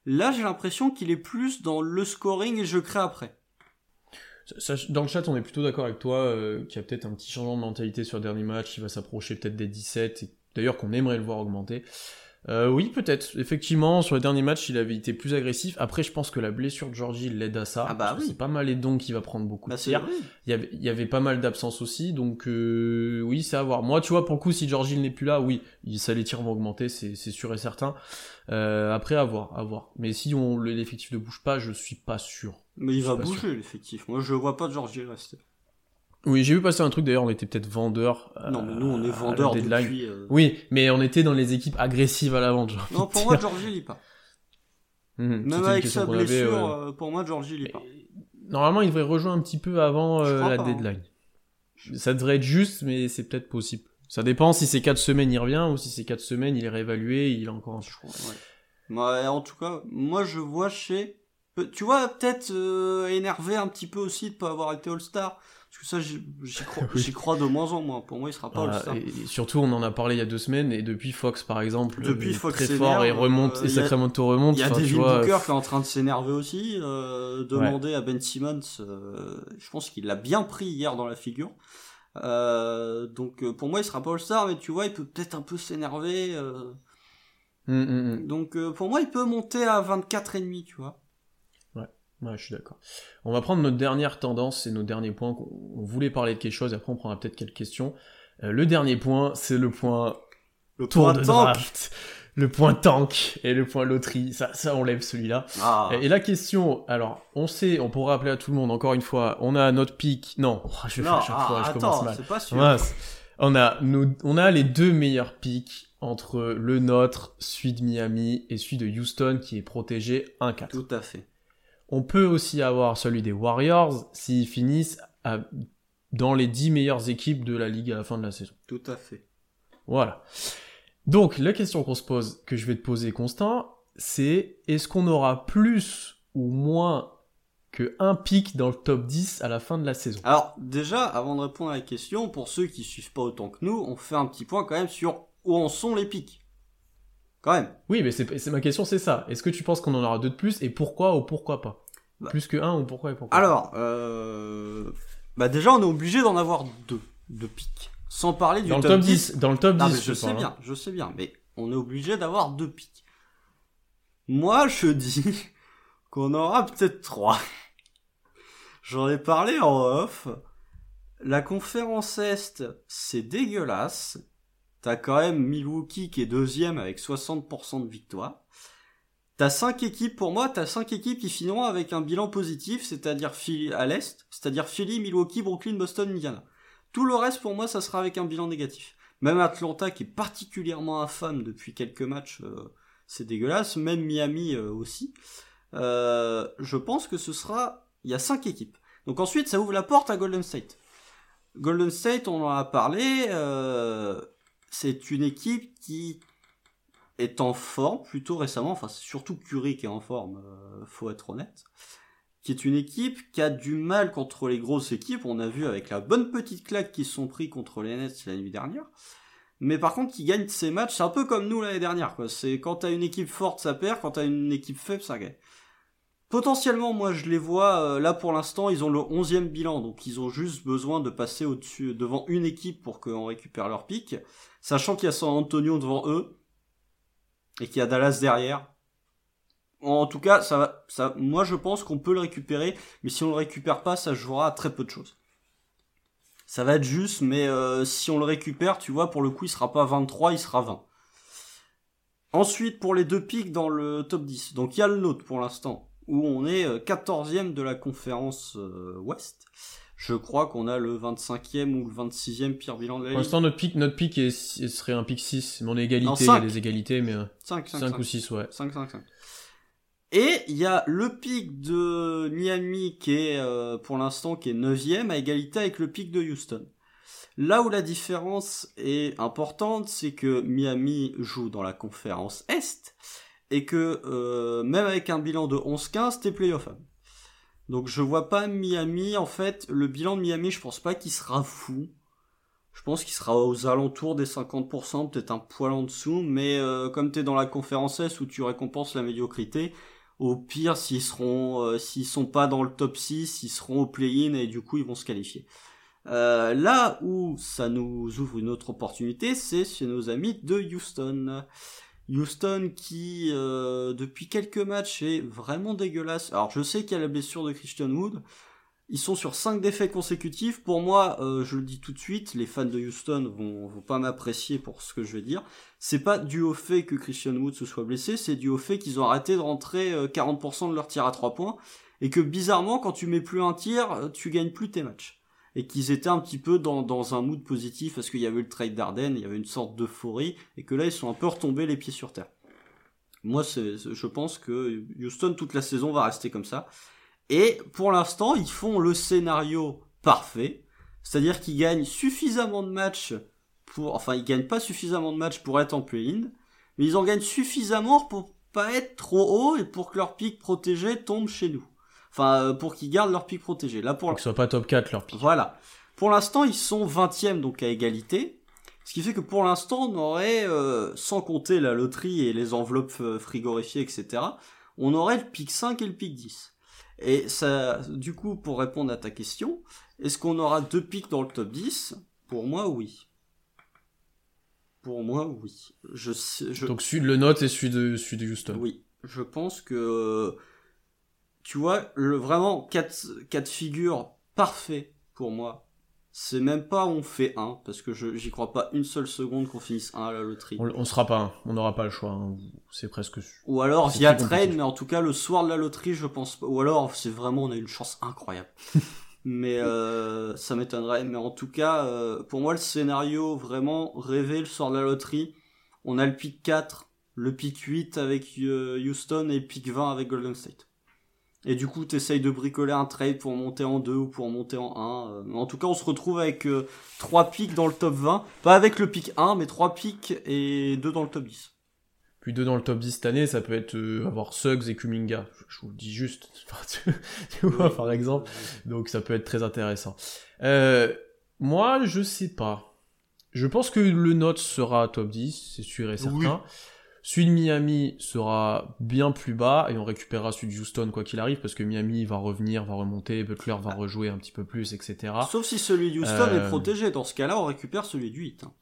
Là, j'ai l'impression qu'il est plus dans le scoring et je crée après. dans le chat, on est plutôt d'accord avec toi euh, qu'il y a peut-être un petit changement de mentalité sur le dernier match, il va s'approcher peut-être des 17, d'ailleurs qu'on aimerait le voir augmenter. Euh, oui, peut-être. Effectivement, sur le dernier match, il avait été plus agressif. Après, je pense que la blessure de Georgie l'aide à ça. Ah bah oui. C'est pas mal les dons qui va prendre beaucoup bah de tirs. Il y, avait, il y avait pas mal d'absences aussi, donc euh, oui, c'est à voir. Moi, tu vois, pour le coup, si Georgie n'est plus là, oui, ça les tirs vont augmenter, c'est sûr et certain. Euh, après, à voir, à voir. Mais si on l'effectif ne bouge pas, je suis pas sûr. Mais il va bouger l'effectif. Moi, je vois pas Georgie rester. Oui, j'ai vu passer un truc d'ailleurs, on était peut-être vendeur. non, mais nous on est vendeur depuis. Euh, oui, mais on était dans les équipes agressives à la vente. Non, pour moi, Georgie lit pas. Mmh, Même avec sa blessure, euh, pour moi, Georgie lit pas. Normalement, il devrait rejoindre un petit peu avant euh, la hein. deadline. Ça devrait être juste, mais c'est peut-être possible. Ça dépend si c'est 4 semaines il revient ou si c'est 4 semaines il est réévalué, il a encore un choix. Ouais. en tout cas, moi je vois chez. Tu vois, peut-être énervé un petit peu aussi de pas avoir été All-Star. Parce que ça, j'y crois, de moins en moins. Pour moi, il sera pas voilà, Et surtout, on en a parlé il y a deux semaines, et depuis Fox, par exemple, depuis Fox très fort et remonte, et Sacramento remonte. Il y a Devin Booker qui est en train de s'énerver aussi, euh, demander à Ben Simmons, euh, je pense qu'il l'a bien pris hier dans la figure. Euh, donc, pour moi, il sera pas All-Star, mais tu vois, il peut peut-être un peu s'énerver. Hum, hum, hum. Donc, pour moi, il peut monter à 24,5, tu vois. Ouais, je suis d'accord. On va prendre notre dernière tendance et nos derniers points. On voulait parler de quelque chose, après on prendra peut-être quelques questions. Euh, le dernier point, c'est le point le tour de draft. Le point tank et le point loterie. Ça, ça on lève celui-là. Ah. Et, la question, alors, on sait, on pourra rappeler à tout le monde, encore une fois, on a notre pic. Non, oh, je vais faire chaque fois, je commence mal. Pas sûr. On, a, nous, on a les deux meilleurs pics entre le nôtre, celui de Miami et celui de Houston qui est protégé 1-4. Tout à fait. On peut aussi avoir celui des Warriors s'ils finissent dans les 10 meilleures équipes de la ligue à la fin de la saison. Tout à fait. Voilà. Donc la question qu'on se pose, que je vais te poser Constant, c'est est-ce qu'on aura plus ou moins que un pic dans le top 10 à la fin de la saison? Alors déjà, avant de répondre à la question, pour ceux qui suivent pas autant que nous, on fait un petit point quand même sur où en sont les pics. Quand même. Oui, mais c'est ma question, c'est ça. Est-ce que tu penses qu'on en aura deux de plus et pourquoi ou pourquoi pas? Bah. Plus que un ou pourquoi et pourquoi Alors, euh... bah déjà on est obligé d'en avoir deux de pics. Sans parler du dans top, le top 10. Dans le top 10, je, sais bien, hein. je sais bien, mais on est obligé d'avoir deux pics. Moi, je dis qu'on aura peut-être trois. J'en ai parlé en off. La conférence Est, c'est dégueulasse. T'as quand même Milwaukee qui est deuxième avec 60% de victoire. T'as cinq équipes, pour moi, t'as cinq équipes qui finiront avec un bilan positif, c'est-à-dire à l'Est, c'est-à-dire Philly, Milwaukee, Brooklyn, Boston, Indiana. Tout le reste, pour moi, ça sera avec un bilan négatif. Même Atlanta, qui est particulièrement infâme depuis quelques matchs, euh, c'est dégueulasse. Même Miami euh, aussi. Euh, je pense que ce sera... Il y a cinq équipes. Donc ensuite, ça ouvre la porte à Golden State. Golden State, on en a parlé, c'est une équipe qui est en forme plutôt récemment, enfin c'est surtout Curry qui est en forme, euh, faut être honnête, qui est une équipe qui a du mal contre les grosses équipes, on a vu avec la bonne petite claque qu'ils sont pris contre les Nets la nuit dernière, mais par contre qui gagne ses matchs, c'est un peu comme nous l'année dernière, quoi. c'est quand t'as une équipe forte ça perd, quand t'as une équipe faible ça gagne. Potentiellement, moi je les vois, euh, là pour l'instant ils ont le 11e bilan, donc ils ont juste besoin de passer au-dessus, devant une équipe pour qu'on récupère leur pic, sachant qu'il y a San Antonio devant eux, et qu'il y a Dallas derrière. En tout cas, ça, ça, moi je pense qu'on peut le récupérer, mais si on le récupère pas, ça jouera à très peu de choses. Ça va être juste, mais euh, si on le récupère, tu vois, pour le coup, il sera pas 23, il sera 20. Ensuite, pour les deux pics dans le top 10, donc il y a le nôtre pour l'instant, où on est 14e euh, de la conférence euh, Ouest je crois qu'on a le 25e ou le 26e pire bilan de la Ligue. Pour l'instant, notre pic, notre pic serait un pic 6, mais on est égalité, il y a des égalités, mais 5, 5, 5, ou 6, ouais. 5, 5, 5. Et il y a le pic de Miami qui est, euh, pour l'instant, qui est 9e, à égalité avec le pic de Houston. Là où la différence est importante, c'est que Miami joue dans la conférence Est, et que euh, même avec un bilan de 11-15, t'es playoff. Donc je vois pas Miami, en fait, le bilan de Miami, je pense pas qu'il sera fou. Je pense qu'il sera aux alentours des 50%, peut-être un poil en dessous, mais euh, comme tu es dans la conférence S où tu récompenses la médiocrité, au pire, s'ils seront, euh, s'ils sont pas dans le top 6, ils seront au play-in et du coup, ils vont se qualifier. Euh, là où ça nous ouvre une autre opportunité, c'est chez nos amis de Houston. Houston qui, euh, depuis quelques matchs, est vraiment dégueulasse. Alors, je sais qu'il y a la blessure de Christian Wood. Ils sont sur 5 défaites consécutives. Pour moi, euh, je le dis tout de suite, les fans de Houston vont, vont pas m'apprécier pour ce que je vais dire. C'est pas dû au fait que Christian Wood se soit blessé, c'est dû au fait qu'ils ont arrêté de rentrer 40% de leur tir à 3 points. Et que bizarrement, quand tu mets plus un tir, tu gagnes plus tes matchs et qu'ils étaient un petit peu dans, dans un mood positif parce qu'il y avait le trade d'Arden, il y avait une sorte d'euphorie et que là ils sont un peu retombés les pieds sur terre. Moi, c'est, je pense que Houston toute la saison va rester comme ça. Et pour l'instant, ils font le scénario parfait, c'est-à-dire qu'ils gagnent suffisamment de matchs pour, enfin, ils gagnent pas suffisamment de matchs pour être en play-in, mais ils en gagnent suffisamment pour pas être trop haut et pour que leur pic protégé tombe chez nous. Enfin, euh, pour qu'ils gardent leur pic protégé. Là, pour, pour qu'ils soient pas top 4 leur pic. Voilà. Pour l'instant, ils sont 20e, donc à égalité. Ce qui fait que pour l'instant, on aurait, euh, sans compter la loterie et les enveloppes euh, frigorifiées, etc., on aurait le pic 5 et le pic 10. Et ça, du coup, pour répondre à ta question, est-ce qu'on aura deux pics dans le top 10 Pour moi, oui. Pour moi, oui. Je, je... Donc celui de le note et celui de, celui de Houston. Oui. Je pense que tu vois, le, vraiment, quatre, quatre figures parfait pour moi. C'est même pas on fait un, parce que je j'y crois pas une seule seconde qu'on finisse un à la loterie. On, on sera pas un, on n'aura pas le choix, hein. c'est presque. Ou alors via trade, mais en tout cas le soir de la loterie, je pense pas. Ou alors c'est vraiment on a une chance incroyable. mais euh, ça m'étonnerait. Mais en tout cas, euh, pour moi le scénario vraiment rêvé le soir de la loterie, on a le pick 4, le pick 8 avec euh, Houston et le pick 20 avec Golden State. Et du coup, tu essayes de bricoler un trade pour monter en 2 ou pour monter en 1. Euh, en tout cas, on se retrouve avec euh, 3 pics dans le top 20. Pas avec le pic 1, mais 3 pics et 2 dans le top 10. Puis 2 dans le top 10 cette année, ça peut être euh, avoir Suggs et Kuminga. Je, vous le dis juste, tu vois, par exemple. Donc ça peut être très intéressant. Euh, moi, je sais pas. Je pense que le note sera top 10, c'est sûr et certain. Oui. Celui de Miami sera bien plus bas et on récupérera celui de Houston quoi qu'il arrive parce que Miami va revenir, va remonter, Butler va rejouer un petit peu plus, etc. Sauf si celui de Houston euh... est protégé. Dans ce cas-là, on récupère celui du 8. Hein.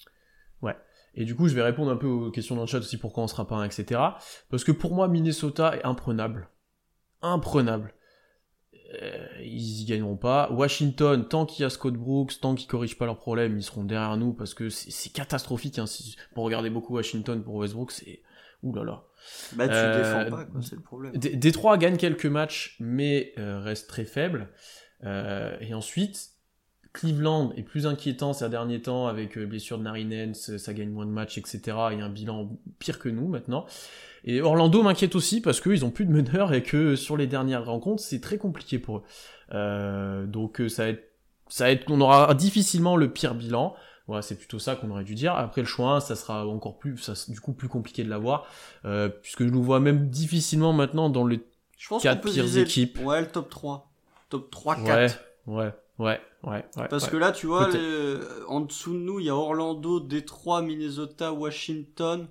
Ouais. Et du coup, je vais répondre un peu aux questions dans le chat aussi pourquoi on sera pas un, etc. Parce que pour moi, Minnesota est imprenable. Imprenable. Euh, ils y gagneront pas. Washington, tant qu'il y a Scott Brooks, tant qu'ils corrigent pas leurs problèmes, ils seront derrière nous parce que c'est catastrophique. Hein. Pour regarder beaucoup Washington pour Westbrook, c'est Ouh là là. Bah tu euh, défends pas, c'est le problème. D Détroit gagne quelques matchs, mais euh, reste très faible. Euh, et ensuite, Cleveland est plus inquiétant ces derniers temps avec euh, blessure de Narinens, ça gagne moins de matchs, etc. Et un bilan pire que nous maintenant. Et Orlando m'inquiète aussi parce qu'ils ont plus de meneurs et que sur les dernières rencontres, c'est très compliqué pour eux. Euh, donc ça va être, ça va être, on aura difficilement le pire bilan. Voilà, c'est plutôt ça qu'on aurait dû dire. Après le choix 1, ça sera encore plus, ça, du coup plus compliqué de l'avoir, euh, puisque je nous vois même difficilement maintenant dans les je pense 4 pires équipes. Ouais, le top 3. Top 3, 4. Ouais, ouais, ouais, ouais. ouais Parce ouais. que là, tu vois, les... en dessous de nous, il y a Orlando, Détroit, Minnesota, Washington.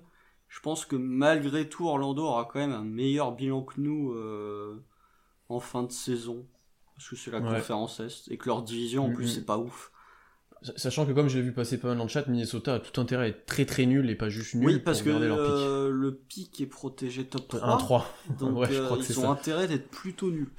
Je pense que malgré tout, Orlando aura quand même un meilleur bilan que nous euh, en fin de saison. Parce que c'est la ouais. conférence Est. Et que leur division, en mm -hmm. plus, c'est pas ouf. Sachant que comme je l'ai vu passer pas mal dans le chat, Minnesota a tout intérêt à être très très nul et pas juste nul oui, parce pour que le, pic. le pic est protégé top 3. 1 3. Donc ouais, euh, ils ont ça. intérêt d'être plutôt nuls.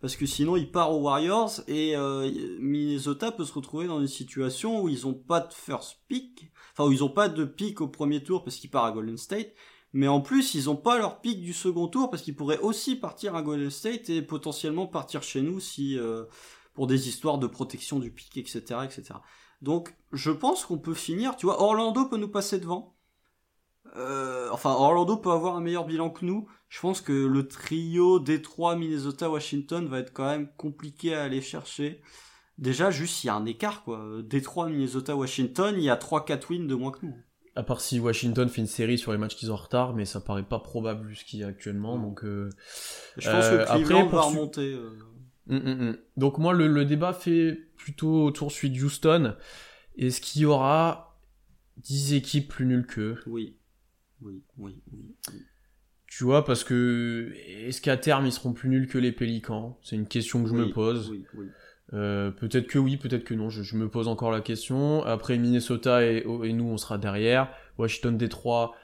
Parce que sinon il part aux Warriors et euh, Minnesota peut se retrouver dans une situation où ils ont pas de first pick, enfin où ils ont pas de pick au premier tour parce qu'ils partent à Golden State, mais en plus ils ont pas leur pick du second tour parce qu'ils pourraient aussi partir à Golden State et potentiellement partir chez nous si euh, pour des histoires de protection du pic, etc., etc. Donc, je pense qu'on peut finir. Tu vois, Orlando peut nous passer devant. Euh, enfin, Orlando peut avoir un meilleur bilan que nous. Je pense que le trio Détroit, Minnesota, Washington va être quand même compliqué à aller chercher. Déjà, juste, il y a un écart, quoi. Détroit, Minnesota, Washington, il y a 3-4 wins de moins que nous. À part si Washington fait une série sur les matchs qu'ils ont en retard, mais ça paraît pas probable vu ce qu'il y a actuellement. Donc, euh... je pense euh, que Cleveland après, va remonter. Mm, mm, mm. Donc moi, le, le, débat fait plutôt autour celui de Houston. est-ce qu'il y aura 10 équipes plus nulles qu'eux? Oui. Oui, oui, oui. oui. Tu vois, parce que est-ce qu'à terme ils seront plus nuls que les Pélicans? C'est une question que je Oui, me pose. Oui, oui. Euh, peut-être que oui, peut-être que non. Je, je me pose encore la question. Après Minnesota et, et nous, on sera derrière. Washington, Détroit,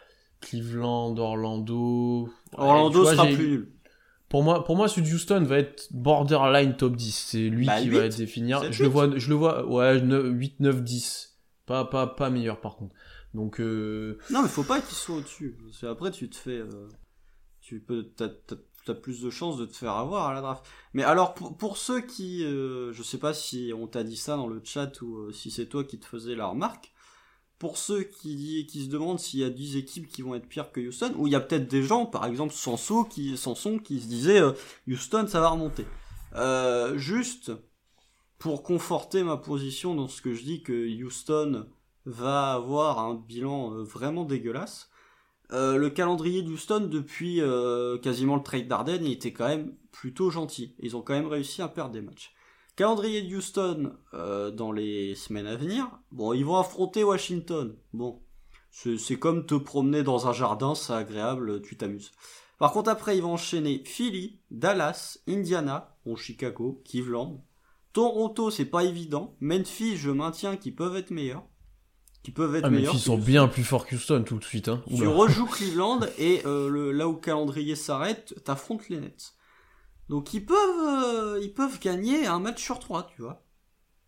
Cleveland, Orlando. Ouais, Orlando vois, sera plus nul. Pour moi, pour moi, de Houston va être borderline top 10. C'est lui Bah, qui huit. va être définir. Je le vois, je le vois, ouais, 8, 9, 10. Pas, pas, pas meilleur par contre. Donc, euh, Non, mais faut pas qu'il soit au-dessus. Après, tu te fais. euh, tu peux. T'as, t'as- t'as plus de chances de te faire avoir à la draft. Mais alors, pour, pour ceux qui. euh, je sais pas si on t'a dit ça dans le chat ou euh, si c'est toi qui te faisais la remarque. Pour ceux qui, se demandent s'il y a 10 équipes qui vont être pires que Houston, ou il y a peut-être des gens, par exemple Sanso, qui, Sanson, qui se disaient euh, Houston, ça va remonter. Euh, juste pour conforter ma position dans ce que je dis que Houston va avoir un bilan euh, vraiment dégueulasse. Le calendrier d'Houston depuis quasiment le trade d'Arden était quand même plutôt gentil. Ils ont quand même réussi à perdre des matchs. Calendrier de Houston euh, dans les semaines à venir. Bon, ils vont affronter Washington. Bon, c'est comme te promener dans un jardin, c'est agréable, tu t'amuses. Par contre, après, ils vont enchaîner Philly, Dallas, Indiana, bon, Chicago, Cleveland. Toronto, c'est pas évident. Memphis, je maintiens qu'ils peuvent être meilleurs. Qui peuvent être ah, meilleurs. sont Houston. bien plus forts que Houston tout de suite. Hein. Tu rejoues Cleveland et euh, le, là où le calendrier s'arrête, t'affrontes les Nets. Donc ils peuvent, euh, ils peuvent gagner un match sur trois, tu vois.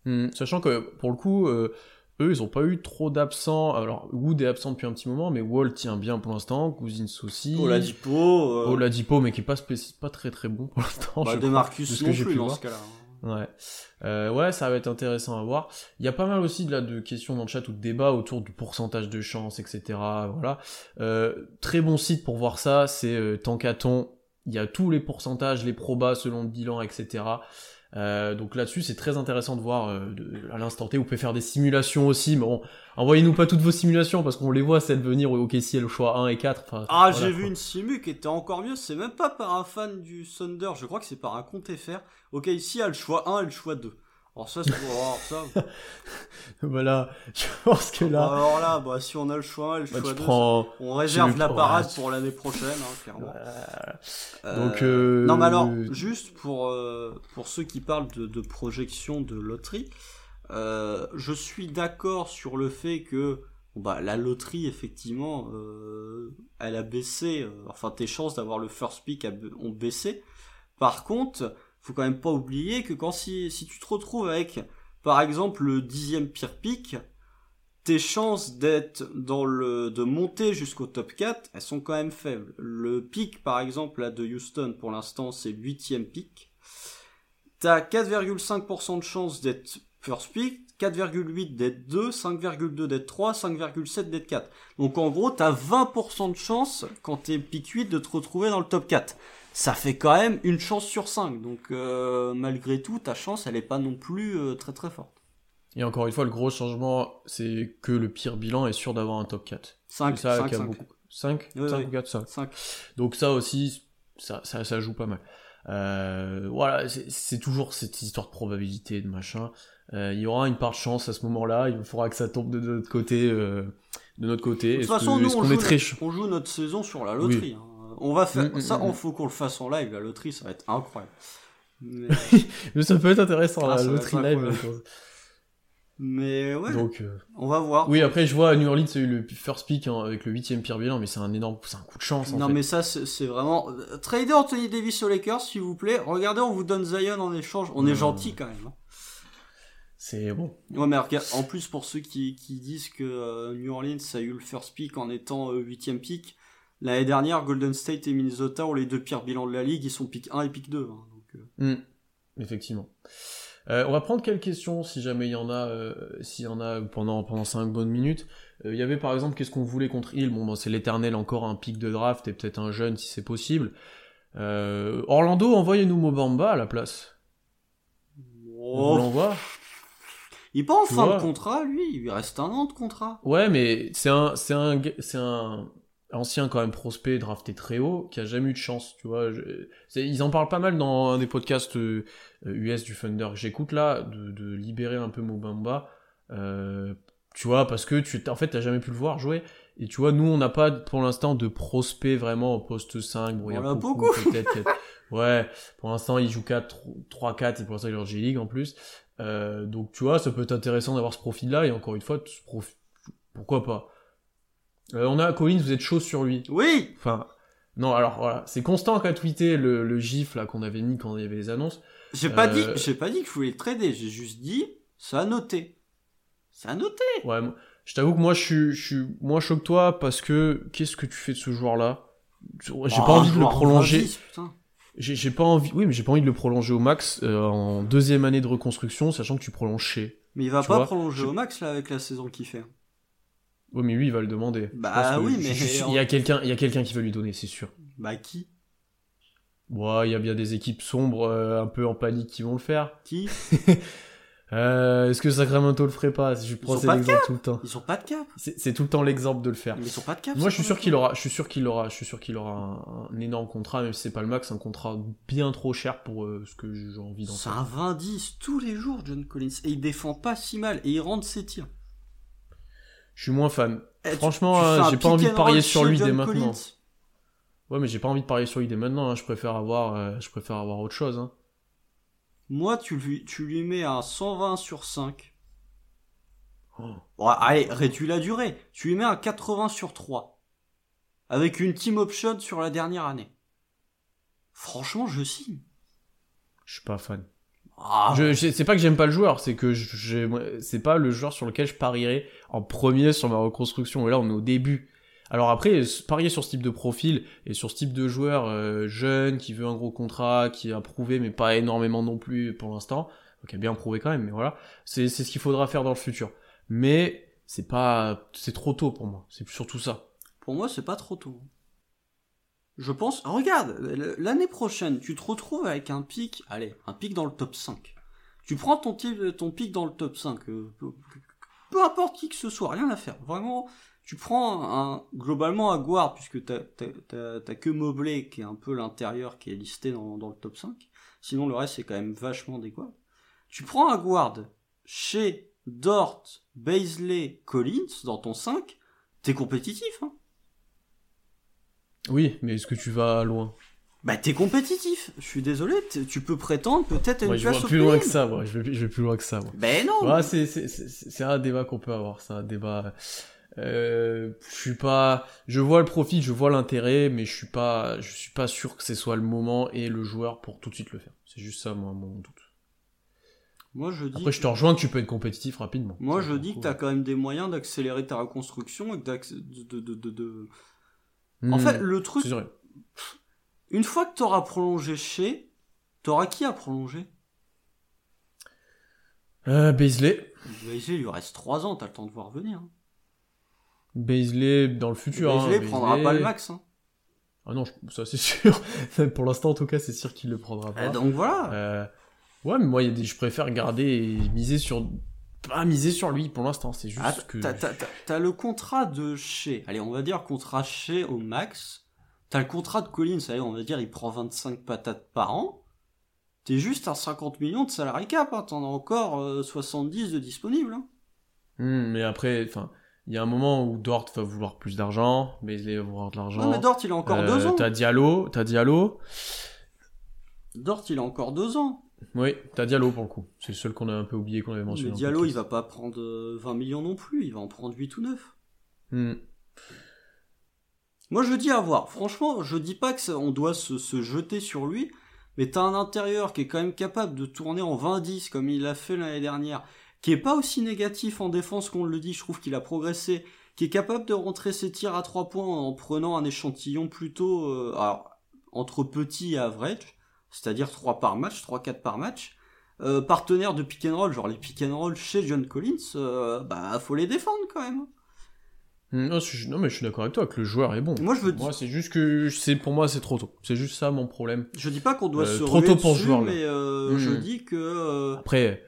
Hmm, sachant que pour le coup, euh, eux, ils ont pas eu trop d'absents. Alors, Wood est absent depuis un petit moment, mais Wall tient bien pour l'instant. Cousins aussi. Oladipo, euh, Oladipo, mais qui est pas, très très bon pour l'instant. bah, je de crois, Marcus de non que j'ai plus dans voir. ce cas-là. Ouais. Euh, ouais, ça va être intéressant à voir. Il y a pas mal aussi de, là, de questions dans le chat ou de débats autour du pourcentage de chance, etc. Voilà. Euh, très bon site pour voir ça, c'est euh, Tankaton. Il y a tous les pourcentages, les probas selon le bilan, etc. Euh, donc là-dessus, c'est très intéressant de voir euh, de- à l'instant T. Vous pouvez faire des simulations aussi, mais bon, envoyez-nous pas toutes vos simulations parce qu'on les voit celles venir au OKC le choix 1 et 4. Enfin, Ah, voilà, j'ai vu une simu qui était encore mieux. C'est même pas par un fan du Thunder. Je crois que c'est par un compte FR. Ok, ici, il y a le choix 1 et le choix 2. Alors ça, c'est pour avoir ça. Voilà, je pense que là, Alors là, bah, si on a le choix 1 et le bah, choix tu 2, prends. on réserve la parade pour l'année prochaine, hein, clairement. Donc, Euh, euh, Non, mais alors, juste pour, euh, pour ceux qui parlent de, de projection de loterie, euh, je suis d'accord sur le fait que bah, la loterie, effectivement, euh, elle a baissé, euh, enfin tes chances d'avoir le first pick ont baissé. Par contre, faut quand même pas oublier que quand si, si tu te retrouves avec, par exemple, le dixième pire pick, tes chances d'être dans le de monter jusqu'au top 4, elles sont quand même faibles. Le pic par exemple là de Houston pour l'instant, c'est huitième pic. T'as 4,5% de chances d'être first pick, 4,8 d'être 2, 5,2 d'être 3, 5,7 d'être 4. Donc en gros, t'as 20% de chance quand t'es pick 8 de te retrouver dans le top 4. Ça fait quand même une chance sur 5. Donc euh, malgré tout, ta chance, elle est pas non plus euh, très très forte. Et encore une fois, le gros changement, c'est que le pire bilan est sûr d'avoir un top 4. 5, C'est ça 5, qui a 5. beaucoup. 5 Oui, 5 oui. ou 4, ça. 5. Donc ça aussi, ça, ça, ça joue pas mal. Euh, voilà, c'est toujours cette histoire de probabilité, de machin. Euh, il y aura une part de chance à ce moment-là, il faudra que ça tombe de notre côté. euh, de notre côté. De toute façon, que- nous, on joue, est très on joue notre saison sur la loterie. hein. On va faire Mm, mm, ça, on faut qu'on le fasse en live. La loterie, ça va être incroyable. Mais, Mais ça peut être intéressant, Ah, la loterie live. mais ouais, Donc, euh, on va voir. oui, après, je vois New Orleans, c'est eu le first pick hein, avec le huitième pire bilan, mais c'est un énorme, c'est un coup de chance. En non, fait. mais ça, c'est vraiment. euh, Trader Anthony Davis aux Lakers, s'il vous plaît. Regardez, on vous donne Zion en échange. On est gentil quand même. hein. C'est bon. Ouais, mais regarde, en plus, pour ceux qui, qui disent que euh, New Orleans a eu le first pick en étant euh, huitième pick, l'année dernière, Golden State et Minnesota ont les deux pires bilans de la ligue. Ils sont pick 1 et pick 2. hein, donc, euh, Hmm, Effectivement. Euh, on va prendre quelques questions si jamais il y en a, euh, s'il y en a pendant pendant cinq bonnes minutes. Euh, il y avait par exemple qu'est-ce qu'on voulait contre Hill? Bon, ben, c'est l'éternel encore un pic de draft et peut-être un jeune si c'est possible. Orlando, envoyez-nous Mobamba à la place. On oh, l'envoie. Il pas en fin de contrat, lui. Il lui reste un an de contrat. Ouais, mais c'est un c'est un c'est un ancien quand même prospect drafté très haut qui a jamais eu de chance, tu vois. Je- ils en parlent pas mal dans un des podcasts euh, euh, US du Thunder que j'écoute là, de, de libérer un peu Mobamba. Euh, tu vois, parce que tu, en fait, t'as jamais pu le voir jouer. Et tu vois, nous, on n'a pas pour l'instant de prospect vraiment au poste 5. Bon, il y a On en a beaucoup, peut-être. Ouais, pour l'instant, il joue 4, 3-4, et pour l'instant, il est en G-League en plus. Euh, donc, tu vois, ça peut être intéressant d'avoir ce profil-là, et encore une fois, ce pourquoi pas. Euh, on a Collins, vous êtes chaud sur lui. Oui Enfin, non, alors voilà, c'est Constant qui a tweeté le, le gif là qu'on avait mis quand il y avait les annonces. J'ai pas Euh, dit, j'ai pas dit que je voulais le trader, j'ai juste dit, ça a noté. Ça a noté. Ouais, moi- je t'avoue que moi je suis, je suis moins chaud que toi parce que qu'est-ce que tu fais de ce joueur-là? J'ai Oh, pas envie de le prolonger. 20, putain. J'ai j'ai pas envie, oui, mais j'ai pas envie de le prolonger au max euh, en deuxième année de reconstruction, sachant que tu prolonges chez. Mais il va Tu pas vois, prolonger je- au max là avec la saison qu'il fait. Oui, mais lui il va le demander. Bah oui, mais- il y a quelqu'un, il y a quelqu'un qui va lui donner, c'est sûr. Bah qui? Ouais, il y a bien des équipes sombres, euh, un peu en panique qui vont le faire. Qui? Euh, Est-ce que Sacramento le ferait pas? Je prends cet exemple tout le temps. Ils ont pas de cap. C'est c'est tout le temps l'exemple de le faire. Mais ils ont pas de cap. Moi, je suis sûr qu'il aura, je suis sûr qu'il aura, je suis sûr qu'il aura un, un énorme contrat, même si c'est pas le max, un contrat bien trop cher pour euh, ce que j'ai envie d'en C'est faire. un 20-10 tous les jours, John Collins. Et il défend pas si mal. Et il rentre ses tirs. Je suis moins fan. Eh, Franchement, un j'ai pas envie de parier sur lui dès maintenant. Ouais, mais j'ai pas envie de parier sur lui dès maintenant. hein. Je préfère avoir, euh, je préfère avoir autre chose. Hein. Moi, tu lui, tu lui mets un 120 sur 5. Oh. Ouais, allez, réduis la durée. Tu lui mets un 80 sur 3. Avec une team option sur la dernière année. Franchement, je signe. Je suis pas fan. Ah, Je, c'est pas que j'aime pas le joueur, c'est que c'est pas le joueur sur lequel je parierais en premier sur ma reconstruction. Et là, on est au début. Alors après, parier sur ce type de profil et sur ce type de joueur euh, jeune qui veut un gros contrat, qui a prouvé mais pas énormément non plus pour l'instant, il a bien prouvé quand même, mais voilà, c'est ce qu'il faudra faire dans le futur. Mais c'est pas, c'est trop tôt pour moi. C'est surtout ça. Pour moi, c'est pas trop tôt. Je pense. Regarde, l- l'année prochaine, tu te retrouves avec un pic. Allez, un pic dans le top 5. Tu prends ton, ton pic dans le top 5. euh, peu, importe qui que ce soit, rien à faire. Vraiment, tu prends un. Globalement, à guard, puisque t'as que Mobley qui est un peu l'intérieur qui est listé dans, le top 5. Sinon, le reste, c'est quand même vachement des guards. Tu prends un chez Dort, Baisley, Collins dans ton 5. T'es compétitif, hein. Oui, mais est-ce que tu vas loin? Bah t'es compétitif, je suis désolé, tu peux prétendre peut-être à une Moi, je place vais plus loin que ça. Moi, je vais, je vais plus loin que ça. Moi. Ben non Ouais, c'est, un débat qu'on peut avoir, c'est un débat. Euh, je suis pas, je vois le profit, je vois l'intérêt, mais je suis pas, je suis pas sûr que ce soit le moment et le joueur pour tout de suite le faire. C'est juste ça, moi, mon doute. Moi je dis, Après, je te rejoins que tu peux être compétitif rapidement. moi je dis que coup. t'as quand même des moyens d'accélérer ta reconstruction et de, de, de, de- Hmm, En fait, le truc. Une fois que t'auras prolongé chez, t'auras qui à prolonger? Euh, Baisley. Baisley, il lui reste 3 ans, t'as le temps de voir venir. Hein. Baisley dans le futur. hein, Baisley prendra pas le max. Hein. Ah non, ça c'est sûr. pour l'instant, en tout cas, c'est sûr qu'il le prendra pas. Eh, donc voilà. Euh, ouais, mais moi, il y a des, je préfère garder et miser sur, pas miser sur lui pour l'instant. C'est juste Ah, que. t'as le contrat de chez, allez, on va dire contrat chez au max. T'as le contrat de Collins, allez, on va dire, il prend 25 patates par an. T'es juste à 50 millions de salarié cap, hein. t'en as encore euh, 70 de disponibles. Hein. Hmm, mais après, enfin, il y a un moment où Dort va vouloir plus d'argent, Baisley va vouloir de l'argent. Non, mais Dort, il a encore Euh, deux ans. T'as Diallo, t'as Diallo. Dort, il a encore deux ans. Oui, t'as Diallo pour le coup. C'est le seul qu'on a un peu oublié qu'on avait mentionné. Mais Diallo, il va pas prendre euh, 20 millions non plus, il va en prendre 8 ou 9. Hmm. Moi, je dis à voir. Franchement, je dis pas que on doit se, jeter sur lui, mais t'as un intérieur qui est quand même capable de tourner en 20-10 comme il l'a fait l'année dernière, qui est pas aussi négatif en défense qu'on le dit, je trouve qu'il a progressé, qui est capable de rentrer ses tirs à 3 points en prenant un échantillon plutôt euh, entre petit et average, c'est-à-dire 3 par match, 3-4 par match. Euh, partenaire de pick and roll, genre les pick and roll chez John Collins, euh, bah faut les défendre quand même. Hmm, Non, je- non, mais je suis d'accord avec toi que le joueur est bon. Moi je veux dire. Moi, c'est juste que c'est pour moi c'est trop tôt. C'est juste ça mon problème. Je dis pas qu'on doit Euh, se trop tôt pour ce dessus, joueur-là. mais euh, je dis que euh, Après,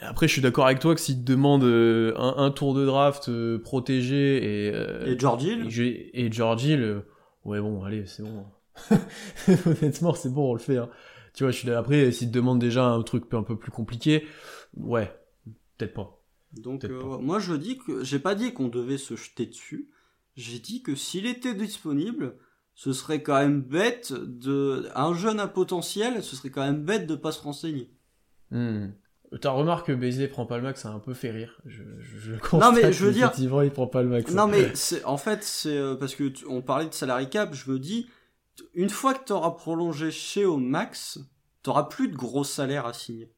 après, je suis d'accord avec toi que s'il te demande euh, un, un tour de draft euh, protégé et euh, et George Hill, et, et George Hill, euh, ouais bon, allez, c'est bon. Honnêtement, c'est bon, on le fait. hein. Tu vois, je suis là- après, s'il te demande déjà un truc un peu plus compliqué, ouais, peut-être pas. Donc euh, moi je dis que j'ai pas dit qu'on devait se jeter dessus. J'ai dit que s'il était disponible, ce serait quand même bête de un jeune à potentiel, ce serait quand même bête de pas se renseigner. Hmm. T'as remarqué que Baisley prend pas le max, ça a un peu fait rire. Je, je, je constate mais je veux dire- il prend pas le max. Non mais c'est en fait c'est euh, parce que tu- on parlait de salary cap, je me dis une fois que tu auras prolongé chez au max, t'auras plus de gros salaires à signer.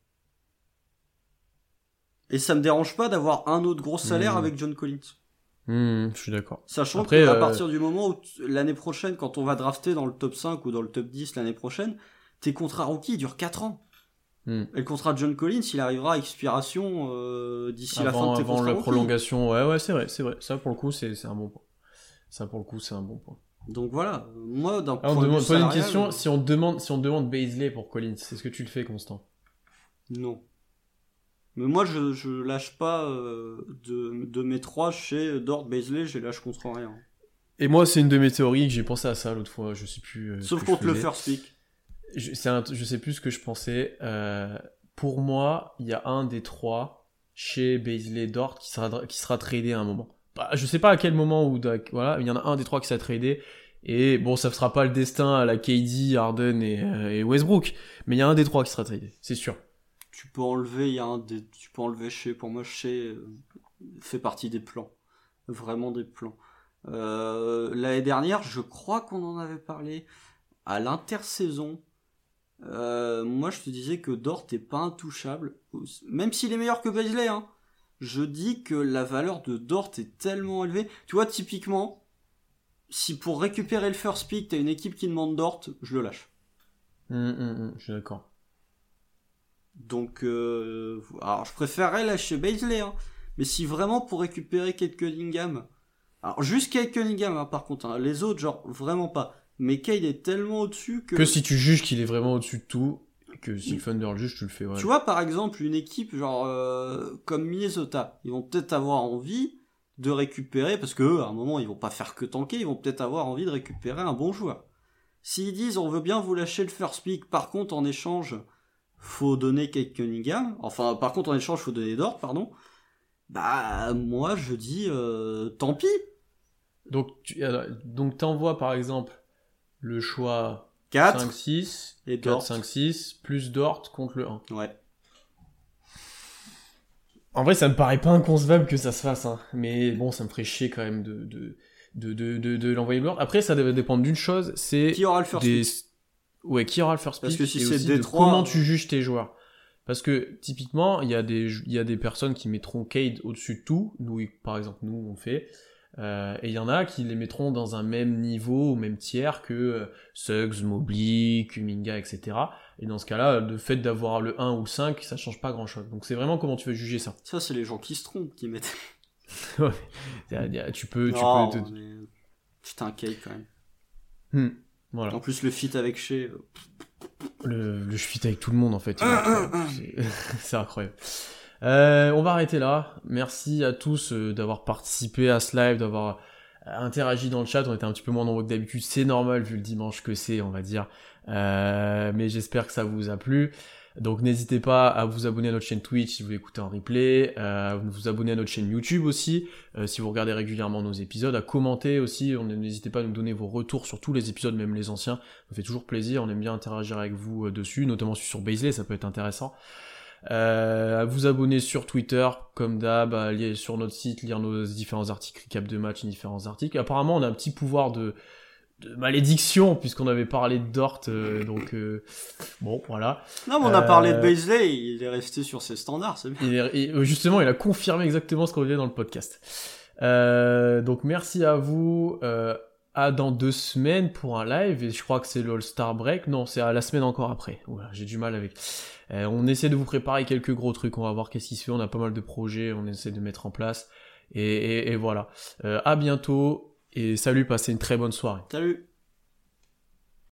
Et ça me dérange pas d'avoir un autre gros salaire Mhm. avec John Collins. Hmm, je suis d'accord. Sachant qu'à euh, partir du moment où l'année prochaine, quand on va drafter dans le top 5 ou dans le top 10 l'année prochaine, tes contrats rookies durent 4 ans. Hmm. Et le contrat de John Collins, il arrivera à expiration euh, d'ici la fin de tes avant la rookies. prolongation, ouais, ouais, c'est vrai, c'est vrai. Ça, pour le coup, c'est c'est un bon point. Ça, pour le coup, c'est un bon point. Donc voilà, moi d'un point de vue une question. Si on demande, si on demande Baisley pour Collins, est-ce que tu le fais, Constant? Non. Mais moi, je, je lâche pas euh, de, de mes trois chez Dort Baisley, je les lâche contre rien. Et moi, c'est une de mes théories que j'ai pensé à ça l'autre fois. Je sais plus. euh, Sauf contre le first pick. je, un- je sais plus ce que je pensais. Euh, pour moi, il y a un des trois chez Baisley Dort qui sera, qui sera tradé à un moment. Bah, je sais pas à quel moment ou voilà, il y en a un des trois qui sera tradé. Et bon, ça ne sera pas le destin à la KD, Harden et, et Westbrook, mais il y a un des trois qui sera tradé, c'est sûr. Tu peux enlever, il y a un des, tu peux enlever chez, pour moi, chez euh, fait partie des plans. Vraiment des plans. Euh, L'année dernière, je crois qu'on en avait parlé à l'intersaison. Euh, moi, je te disais que Dort est pas intouchable, même s'il est meilleur que Baisley. Hein. Je dis que la valeur de Dort est tellement élevée. Tu vois, typiquement, si pour récupérer le first pick, t'as une équipe qui demande Dort, je le lâche. Hum, hum, hum, je suis d'accord. Donc, euh, alors je préférerais lâcher Baisley, hein. mais si vraiment pour récupérer Kate Cunningham, alors juste Kate Cunningham hein, par contre, hein, les autres genre vraiment pas, mais Kate est tellement au-dessus que, Que si tu juges qu'il est vraiment au-dessus de tout, que si le Thunder le juge, tu le fais, ouais. tu vois par exemple une équipe genre euh, comme Minnesota, ils vont peut-être avoir envie de récupérer parce que eux, à un moment ils vont pas faire que tanker, ils vont peut-être avoir envie de récupérer un bon joueur. S'ils disent on veut bien vous lâcher le first pick, par contre en échange faut donner Kate Cunningham, enfin par contre en échange faut donner Dort, pardon. Bah moi je dis euh, tant pis. Donc, tu alors, donc t'envoies par exemple le choix 4 5-6, et 4, Dort. 5, 6, plus Dort contre le 1. Ouais. En vrai, ça me paraît pas inconcevable que ça se fasse, hein. mais bon, ça me ferait chier quand même de, de, de, de, de, l'envoyer Dort. Après, ça devait dépendre d'une chose, c'est Qui aura le first des... Ouais, qui aura le first Parce pick que si c'est Détroit, comment euh, tu juges tes joueurs. Parce que typiquement, il y a des y a des personnes qui mettront Cade au-dessus de tout. Nous, par exemple, nous on fait. Euh, et il y en a qui les mettront dans un même niveau, au même tiers que euh, Suggs, Mobley, Kuminga, etc. Et dans ce cas-là, le fait d'avoir le 1 ou le 5, ça change pas grand-chose. Donc c'est vraiment comment tu veux juger ça. Ça c'est les gens qui se trompent qui mettent. Tu peux, tu non, peux te- mais... Putain Kate quand même. Hmm. Voilà. En plus le fit avec Shea. euh, Le, le je fit avec tout le monde en fait. est incroyable. C'est- C'est incroyable. Euh, on va arrêter là. Merci à tous euh, d'avoir participé à ce live, d'avoir euh, interagi dans le chat. On était un petit peu moins nombreux que d'habitude. C'est normal vu le dimanche que c'est, on va dire. Euh, mais j'espère que ça vous a plu. Donc n'hésitez pas à vous abonner à notre chaîne Twitch si vous l'écoutez en replay, euh, à vous abonner à notre chaîne YouTube aussi, euh, si vous regardez régulièrement nos épisodes, à commenter aussi, n'hésitez pas à nous donner vos retours sur tous les épisodes, même les anciens, ça fait toujours plaisir, on aime bien interagir avec vous euh, dessus, notamment sur Baisley, ça peut être intéressant. Euh, à vous abonner sur Twitter, comme d'hab, aller sur notre site, lire nos différents articles, recap de match, différents articles. Apparemment, on a un petit pouvoir de, de malédiction, puisqu'on avait parlé de Dort, euh, donc euh, bon, voilà. Non mais on a Euh, parlé de Baisley, il est resté sur ses standards, c'est bien. Et, euh, justement, il a confirmé exactement ce qu'on disait dans le podcast. Euh, donc merci à vous. Euh, à dans deux semaines pour un live et je crois que c'est le All-Star Break. Non, c'est à la semaine encore après. J'ai du mal avec. Euh, on essaie de vous préparer quelques gros trucs. On va voir qu'est-ce qui se fait. On a pas mal de projets. On essaie de mettre en place. Et, et- et voilà. Euh, à bientôt et salut. Passez une très bonne soirée. Salut